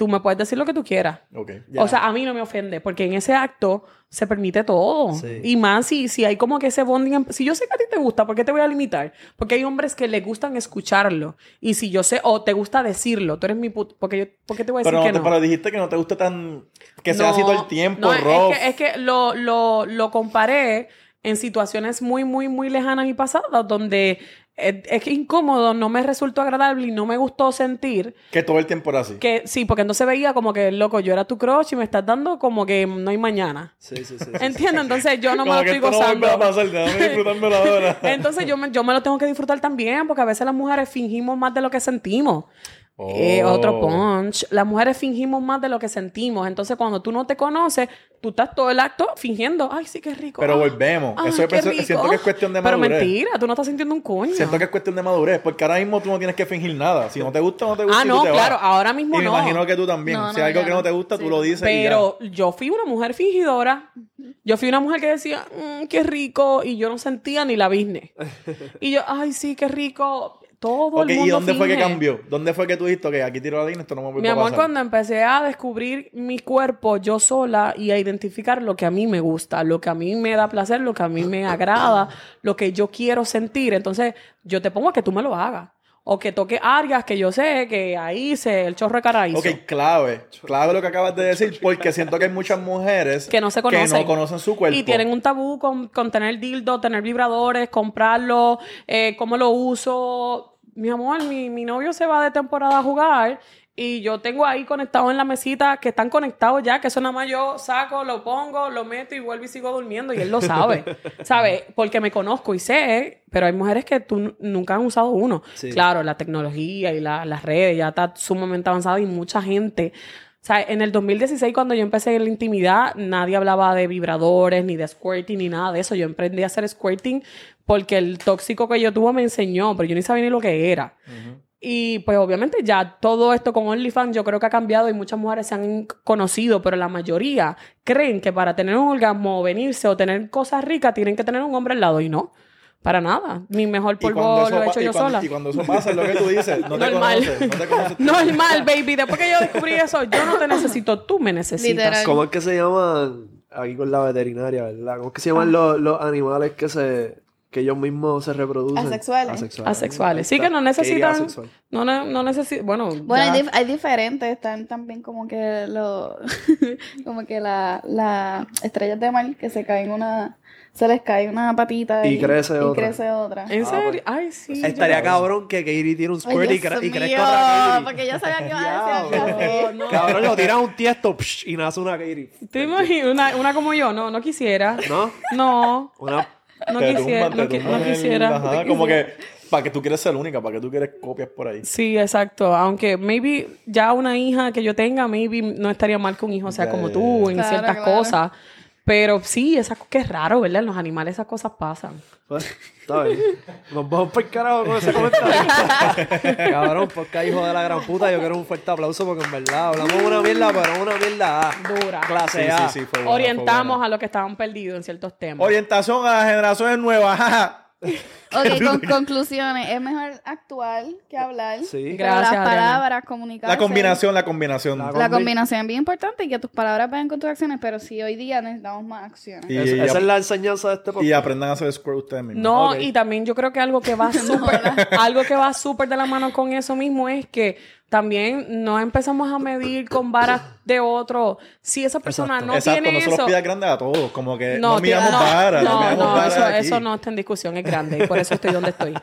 tú me puedes decir lo que tú quieras. Ok. Ya. O sea, a mí no me ofende, porque en ese acto se permite todo. Sí. Y más si, si hay como que ese bonding. Si yo sé que a ti te gusta, ¿por qué te voy a limitar? Porque hay hombres que les gustan escucharlo. Y si yo sé, o te gusta decirlo, tú eres mi puto. Porque yo, ¿Por qué te voy a decir Pero, no que no? pero dijiste que no te gusta tan... Que sea No, así todo el tiempo, no, rough. Es que, es que lo, lo, lo comparé en situaciones muy, muy, muy lejanas y pasadas, donde es, es que incómodo, no me resultó agradable y no me gustó sentir Que todo el tiempo era así. que sí, porque entonces veía como que, loco, yo era tu crush y me estás dando como que no hay mañana. Sí, sí, sí. sí. ¿Entiendes? Entonces yo no me lo que estoy esto no gozando. a pasar, déjame disfrutármelo ahora. *laughs* Entonces yo me, yo me lo tengo que disfrutar también, porque a veces las mujeres fingimos más de lo que sentimos. Eh, Oh. otro punch. Las mujeres fingimos más de lo que sentimos. Entonces, cuando tú no te conoces, tú estás todo el acto fingiendo. Ay, sí, qué rico. Pero Ah, volvemos. ay, Eso pienso- rico. siento que es cuestión de Pero madurez. mentira, tú no estás sintiendo un coño. Siento que es cuestión de madurez, porque ahora mismo tú no tienes que fingir nada. Si no te gusta, no te gusta. Ah, y no, tú te claro, vas. ahora mismo y me no. imagino que tú también. No, si no, hay algo que no no. te gusta, Sí. tú lo dices. Pero yo fui una mujer fingidora. Yo fui una mujer que decía, "Mm, qué rico, y yo no sentía ni la business. *laughs* y yo, ay, sí, qué rico. Todo Ok, el mundo ¿y dónde fue que cambió? ¿Dónde fue que tú dijiste que aquí tiro la línea, esto no me vuelve Mi a amor, pasar? cuando empecé a descubrir mi cuerpo yo sola y a identificar lo que a mí me gusta, lo que a mí me da placer, lo que a mí me agrada, *coughs* lo que yo quiero sentir, entonces yo te pongo a que tú me lo hagas. O que toque áreas que yo sé que ahí se el chorro de cara hizo. Ok, clave. Clave lo que acabas de decir, porque siento que hay muchas mujeres que no se conocen. que no conocen su cuerpo. Y tienen un tabú con, con tener dildo, tener vibradores, comprarlo, eh, cómo lo uso. Mi amor, mi, mi novio se va de temporada a jugar y yo tengo ahí conectado en la mesita que están conectados ya, que eso nada más yo saco, lo pongo, lo meto y vuelvo y sigo durmiendo y él lo sabe, *laughs* ¿sabes? Porque me conozco y sé, pero hay mujeres que tú nunca han usado uno. Sí. Claro, la tecnología y la- las redes ya está sumamente avanzada y mucha gente... O sea, en el 2016, cuando yo empecé en la intimidad, nadie hablaba de vibradores, ni de squirting, ni nada de eso. Yo emprendí a hacer squirting porque el tóxico que yo tuve me enseñó, pero yo ni sabía ni lo que era. Y pues obviamente ya todo esto con OnlyFans yo creo que ha cambiado y muchas mujeres se han conocido, pero la mayoría creen que para tener un orgasmo o venirse o tener cosas ricas tienen que tener un hombre al lado y no, para nada. Mi mejor polvo lo he hecho yo cuando- sola. Y cuando eso pasa, es lo que tú dices. No te Normal. conoces. No te conoces. *laughs* tú. Normal, baby. Después que yo descubrí eso, yo no te necesito, tú me necesitas. Literal. ¿Cómo es que se llaman aquí con la veterinaria, verdad? ¿Cómo es que se llaman los, los animales que se que ellos mismos se reproducen? Asexuales. Asexuales. Asexuales. Sí que no necesitan. No, no, no necesitan. Bueno, Bueno, ya. hay, dif- hay diferentes, están también como que los, *laughs* como que la, la estrellas de mar que se caen una, se les cae una patita Y crece y otra. crece otra. ¿En Ah, serio? pues. Ay, sí. Estaría yo- cabrón que Katie tiene un Ay, squirt y, cre- y crezca otra Katie. Porque yo sabía que iba a decir *laughs* algo. No, no. Cabrón, lo tiras un tiesto psh, y nace una Katie. ¿Te imaginas? Una, una como yo, no, no quisiera. ¿No? No, Una... no Te quisiera. tumban, No, te qui- tumban no el- quisiera. ajá, como que *laughs* para que tú quieres ser única, para que tú quieres copias por ahí. Sí, exacto. Aunque maybe ya una hija que yo tenga, maybe no estaría mal que un hijo sea como tú en Claro, ciertas claro. cosas. Pero sí, esas co- que es raro, ¿verdad? En los animales esas cosas pasan. Pues, está bien. Nos vamos por carajo con ese comentario. *laughs* Cabrón, porque hijo de la gran puta, yo quiero un fuerte aplauso porque en verdad hablamos una mierda, pero una mierda A. Dura. Clase Sí, A. sí, sí, fue buena, Orientamos fue buena. a los que estaban perdidos en ciertos temas. Orientación a las generaciones nuevas. *laughs* Ok, con conclusiones. Es mejor actuar que hablar. Sí. Pero Gracias, las Adriana. palabras, comunicarse. La combinación, la combinación. La La combi- combinación es bien importante y que tus palabras vayan con tus acciones, pero sí hoy día necesitamos más acciones. Y, Es- y esa es la enseñanza de este y podcast. aprendan a hacer square ustedes mismos. No, y también yo creo que algo que va *laughs* súper, algo que va súper de la mano con eso mismo es que también no empezamos a medir con varas de otro. Si esa persona Exacto. no Exacto, tiene no se los eso. pidas grandes a todos. Como que No, no, miramos no, varas, no, no, miramos no, varas eso, aquí. eso no está en discusión, es grande y por *laughs* eso estoy donde estoy.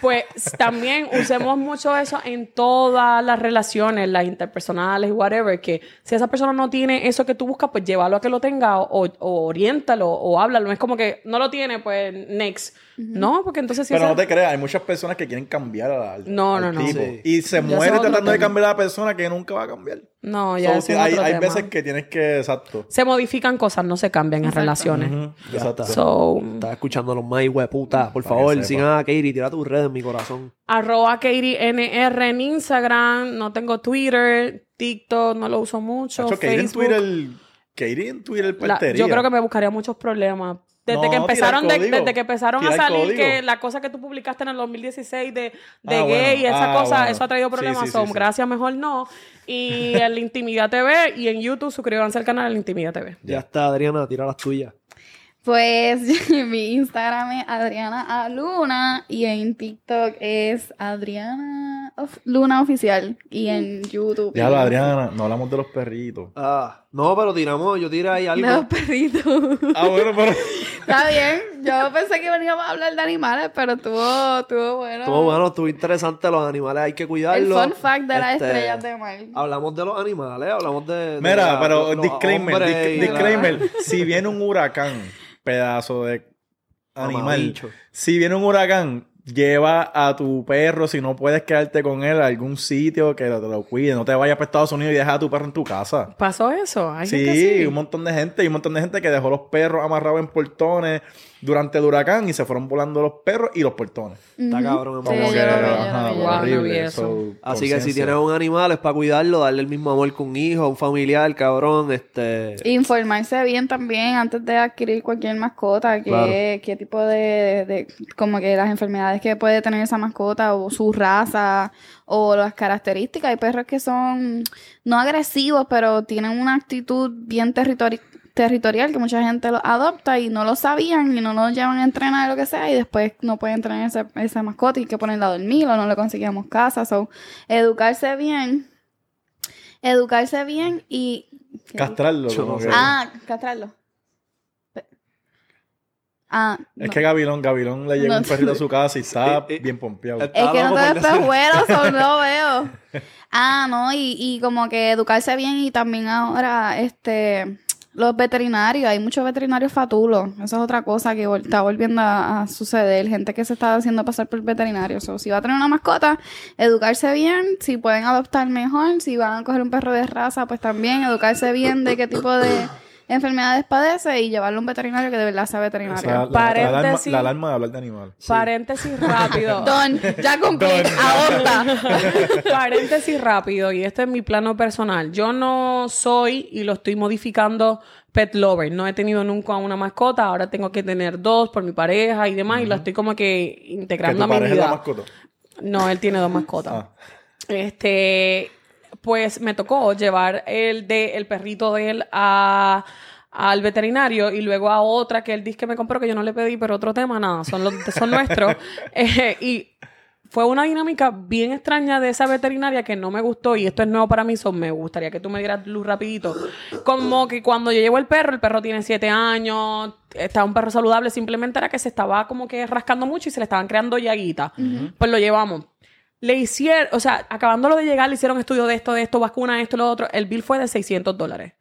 Pues también usemos mucho eso en todas las relaciones, las interpersonales, whatever, que si esa persona no tiene eso que tú buscas, pues llévalo a que lo tenga o, o oriéntalo o háblalo. Es como que no lo tiene, pues next. No, porque entonces si Pero no te creas, hay muchas personas que quieren cambiar al, No, al no, no. tipo. Sí. Y se muere tratando de cambiar a la persona que nunca va a cambiar. No, ya So, es hay otro hay tema. veces que tienes que, exacto. Se modifican cosas, no se cambian en relaciones. Ya Exacto. So, Estás escuchando a los más puta. Por favor, sigan a Katie. Tira tus redes en mi corazón. arroba KatieNR en Instagram, no tengo Twitter, TikTok, no lo uso mucho. Chacho, Katie en Facebook. Twitter, Katie en Twitter La- partería. yo creo que me buscaría muchos problemas. Desde No, que empezaron, de- desde que empezaron a salir código. que la cosa que tú publicaste en el 2016 de, de Ah, gay bueno. y esa Ah, cosa, bueno. eso ha traído problemas. sí, sí, sí. Gracias, mejor no. Y *laughs* en la Intimidad TV y en YouTube suscríbanse al canal de la Intimidad TV. Ya está, Adriana. Tira las tuyas. Pues *laughs* mi Instagram es Adriana A. Luna y en TikTok es Adriana Of- Luna Oficial y en YouTube. Ya lo, Adriana, no hablamos de los perritos. Ah, no, pero tiramos. Yo tiré ahí De los algo. perritos. Ah, bueno, pero... Está bien. Yo pensé que veníamos a hablar de animales, pero estuvo, estuvo bueno. Estuvo bueno, estuvo interesante. Los animales hay que El cuidarlos. fun fact de las Este, estrellas de mar. Hablamos de los animales, hablamos de. de Mira, la- pero los disclaimer, la- disclaimer. Si viene un huracán, pedazo de *laughs* animal, si viene un huracán, lleva a tu perro, si no puedes quedarte con él, a algún sitio que te lo cuide. No te vayas para Estados Unidos y deja a tu perro en tu casa. ¿Pasó eso? Hay Sí, gente un montón de gente y un montón de gente que dejó los perros amarrados en portones durante el huracán y se fueron volando los perros y los portones. Está cabrón. Sí, Como ajá, horrible. No. So, Así que si tienes un animal es para cuidarlo, darle el mismo amor que un hijo, un familiar, cabrón, este... Informarse bien también antes de adquirir cualquier mascota, qué, Claro. qué tipo de, de- como que las enfermedades que puede tener esa mascota o su raza o las características. Hay perros que son no agresivos, pero tienen una actitud bien territori- territorial que mucha gente los adopta y no lo sabían y no lo llevan a entrenar o lo que sea y después no pueden tener ese- esa mascota y hay que ponerla a dormir o no le conseguimos casa. So, educarse bien. Educarse bien y... Castrarlo. Que- Ah, castrarlo. Ah, Es no. que Gavilón, Gavilón le llega No. un perrito a su casa y está Eh, bien pompeado. Es que no te por espejuelos, no *laughs* veo. Ah, no, y, y como que educarse bien y también ahora, este, los veterinarios, hay muchos veterinarios fatulos. Eso es otra cosa que está volviendo a, suceder. Gente que se está haciendo pasar por veterinarios. O si va a tener una mascota, educarse bien. Si pueden adoptar mejor. Si van a coger un perro de raza, pues también educarse bien de qué tipo de enfermedades padece y llevarlo a un veterinario que de verdad sea O veterinario. sea, la, la alarma, Paréntesis. la alarma de hablar de animales. Paréntesis rápido. *laughs* Don, ya cumplí, adopta. *laughs* Paréntesis rápido, y este es mi plano personal. Yo no soy, y lo estoy modificando, pet lover. No he tenido nunca una mascota, ahora tengo que tener dos por mi pareja y demás, y lo estoy como que Que integrando tu a mi pareja es la vida. mascota. No, él tiene dos mascotas. Ah. Este, pues me tocó llevar el de el perrito de él a al veterinario y luego a otra que él dice que me compró que yo no le pedí, pero otro tema, nada, son los son nuestros. *laughs* Eh, y fue una dinámica bien extraña de esa veterinaria que no me gustó y esto es nuevo para mí, so me gustaría que tú me dieras luz rapidito. Como que cuando yo llevo el perro, el perro tiene siete años, está un perro saludable, simplemente era que se estaba como que rascando mucho y se le estaban creando llaguitas. Pues lo llevamos. Le hicieron, o sea, acabándolo de llegar, le hicieron estudio de esto, de esto, vacuna, esto, lo otro. El bill fue de 600 dólares.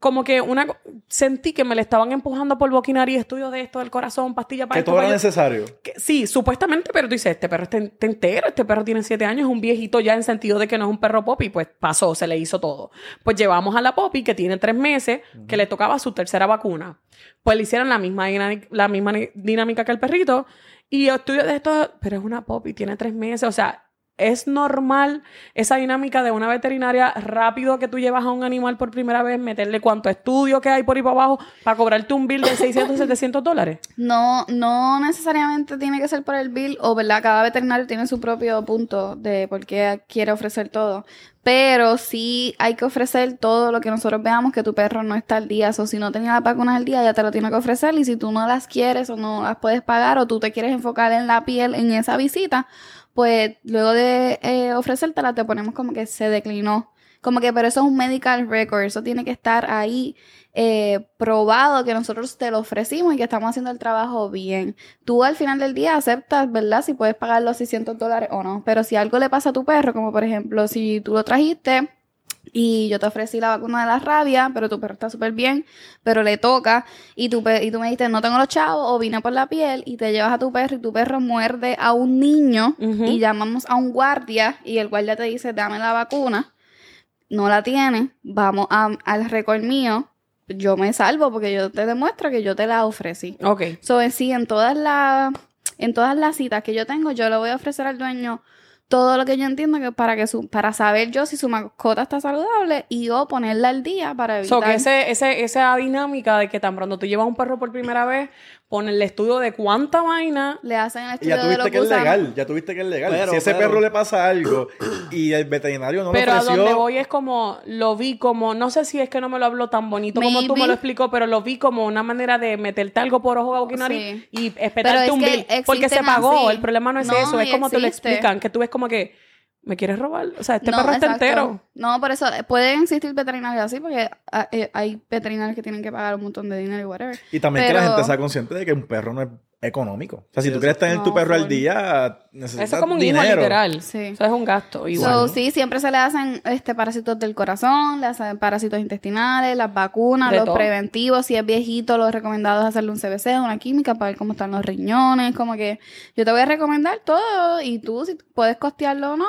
Como que una sentí que me le estaban empujando por boquinaria, estudios de esto, del corazón, pastilla para Que esto, todo era para necesario. Que- sí, supuestamente, pero tú dices, este perro está, entero, este perro tiene siete años, es un viejito ya en sentido de que no es un perro popi, pues pasó, se le hizo todo. Pues llevamos a la popi, que tiene tres meses, que le tocaba su tercera vacuna. Pues le hicieron la misma, la misma dinámica que el perrito, y yo estudio de esto, pero es una popi, tiene tres meses, o sea, es normal esa dinámica de una veterinaria rápido que tú llevas a un animal por primera vez, meterle cuánto estudio que hay por ahí para abajo para cobrarte un bill de 600, 700 dólares. No, no necesariamente tiene que ser por el bill, o verdad, cada veterinario tiene su propio punto de por qué quiere ofrecer todo. Pero sí hay que ofrecer todo lo que nosotros veamos que tu perro no está al día. O si no tenía las vacunas al día, ya te lo tiene que ofrecer. Y si tú no las quieres o no las puedes pagar, o tú te quieres enfocar en la piel en esa visita, pues luego de eh, ofrecértela te ponemos como que se declinó. Como que, pero eso es un medical record, eso tiene que estar ahí eh, probado que nosotros te lo ofrecimos y que estamos haciendo el trabajo bien. Tú al final del día aceptas, ¿verdad? Si puedes pagar los 600 dólares o no. Pero si algo le pasa a tu perro, como por ejemplo, si tú lo trajiste y yo te ofrecí la vacuna de la rabia, pero tu perro está súper bien, pero le toca, y tú, y tú me dijiste, no tengo los chavos, o vine por la piel, y te llevas a tu perro, y tu perro muerde a un niño, y llamamos a un guardia, y el guardia te dice, dame la vacuna, no la tiene, vamos a- al récord mío, yo me salvo porque yo te demuestro que yo te la ofrecí. Ok. So, en sí, en todas las en todas las citas que yo tengo, yo le voy a ofrecer al dueño todo lo que yo entiendo que para que su, para saber yo si su mascota está saludable y yo ponerla al día para evitar So, que ese, ese, esa dinámica de que tan pronto tú llevas un perro por primera vez, pon el estudio de cuánta vaina. le hacen el Y estudio ya de los tuviste que es legal, ya tuviste que es legal. Pero, si a ese pero- perro le pasa algo y el veterinario no pero a ofreció... donde voy es como, lo vi como, no sé si es que no me lo habló tan bonito como tú me lo explicó, pero lo vi como una manera de meterte algo por ojo, y nariz Sí. y Pero esperarte es un que bill. Porque se pagó, así. el problema no es No, eso, es y como te lo explican, que tú ves como que, ¿me quieres robar? O sea, este No, perro está exacto. entero. No, por eso eh, pueden existir veterinarios así porque ah, eh, hay veterinarios que tienen que pagar un montón de dinero y whatever. Y también que la gente sea consciente de que un perro no es económico. O sea, si Sí, tú quieres tener tu perro al día, necesitas Eso es como un dinero. hijo literal. Sí. Eso es un gasto. Igual. So, sí, siempre se le hacen este parásitos del corazón, le hacen parásitos intestinales, las vacunas, De los todo. preventivos, si es viejito, lo recomendado es hacerle un CBC, una química para ver cómo están los riñones, como que yo te voy a recomendar todo y tú si puedes costearlo o no,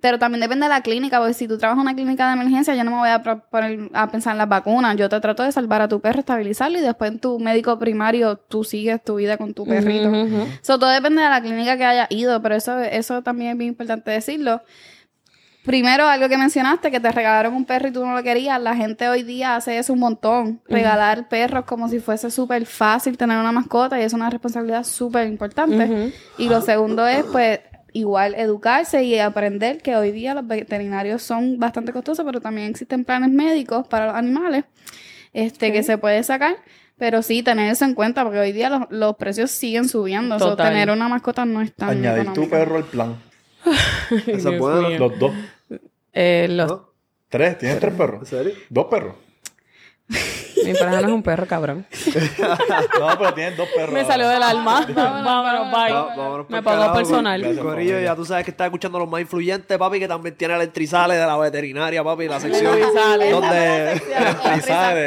Pero también depende de la clínica, porque si tú trabajas en una clínica de emergencia, yo no me voy a poner a pensar en las vacunas. Yo te trato de salvar a tu perro, estabilizarlo y después en tu médico primario tú sigues tu vida con tu perrito. So, todo depende de la clínica que haya ido, pero eso, eso también es bien importante decirlo. Primero, algo que mencionaste, que te regalaron un perro y tú no lo querías. La gente hoy día hace eso un montón. Regalar perros como si fuese súper fácil tener una mascota y es una responsabilidad súper importante. Y lo segundo es, pues, igual educarse y aprender que hoy día los veterinarios son bastante costosos, pero también existen planes médicos para los animales este, que se puede sacar. Pero sí, tener eso en cuenta, porque hoy día los, los precios siguen subiendo. Tener una mascota no es tan Añadir tu perro al plan. *laughs* Los dos. Eh, los- ¿No? Tres. ¿Tienes tres ¿En perros? serio? Dos perros. *laughs* Mi pareja no es un perro, cabrón. No, pero tienes dos perros. Me salió del alma. *laughs* Vámonos, bye. Va- vámonos Me pa'l pagó carajo. personal. Gracias. Corillo, ya tú sabes que estás escuchando a los más influyentes, papi, que también tiene el entrizale de la veterinaria, papi, la sección donde...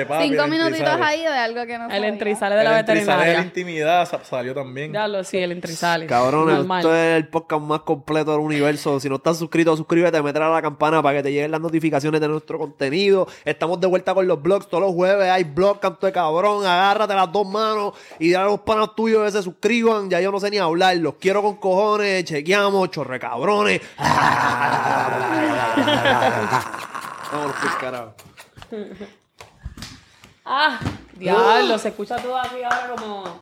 Papi, Cinco minutitos ahí de algo que no El sabía. entrizale de la El entrizale de la veterinaria. intimidad sa- salió también. Ya lo sí, el entrizale. Cabrón, Normal. esto es el podcast más completo del universo. Si no estás suscrito, suscríbete, métele a la campana para que te lleguen las notificaciones de nuestro contenido. Estamos de vuelta con los blogs. Todos los jueves hay blog, canto de cabrón. Agárrate las dos manos y dale a los panas tuyos que se suscriban. Ya yo no sé ni hablar. Los quiero con cojones. Chequeamos, chorre cabrones. Pues, carajo. Ah, diablo, se escucha todo aquí ahora como.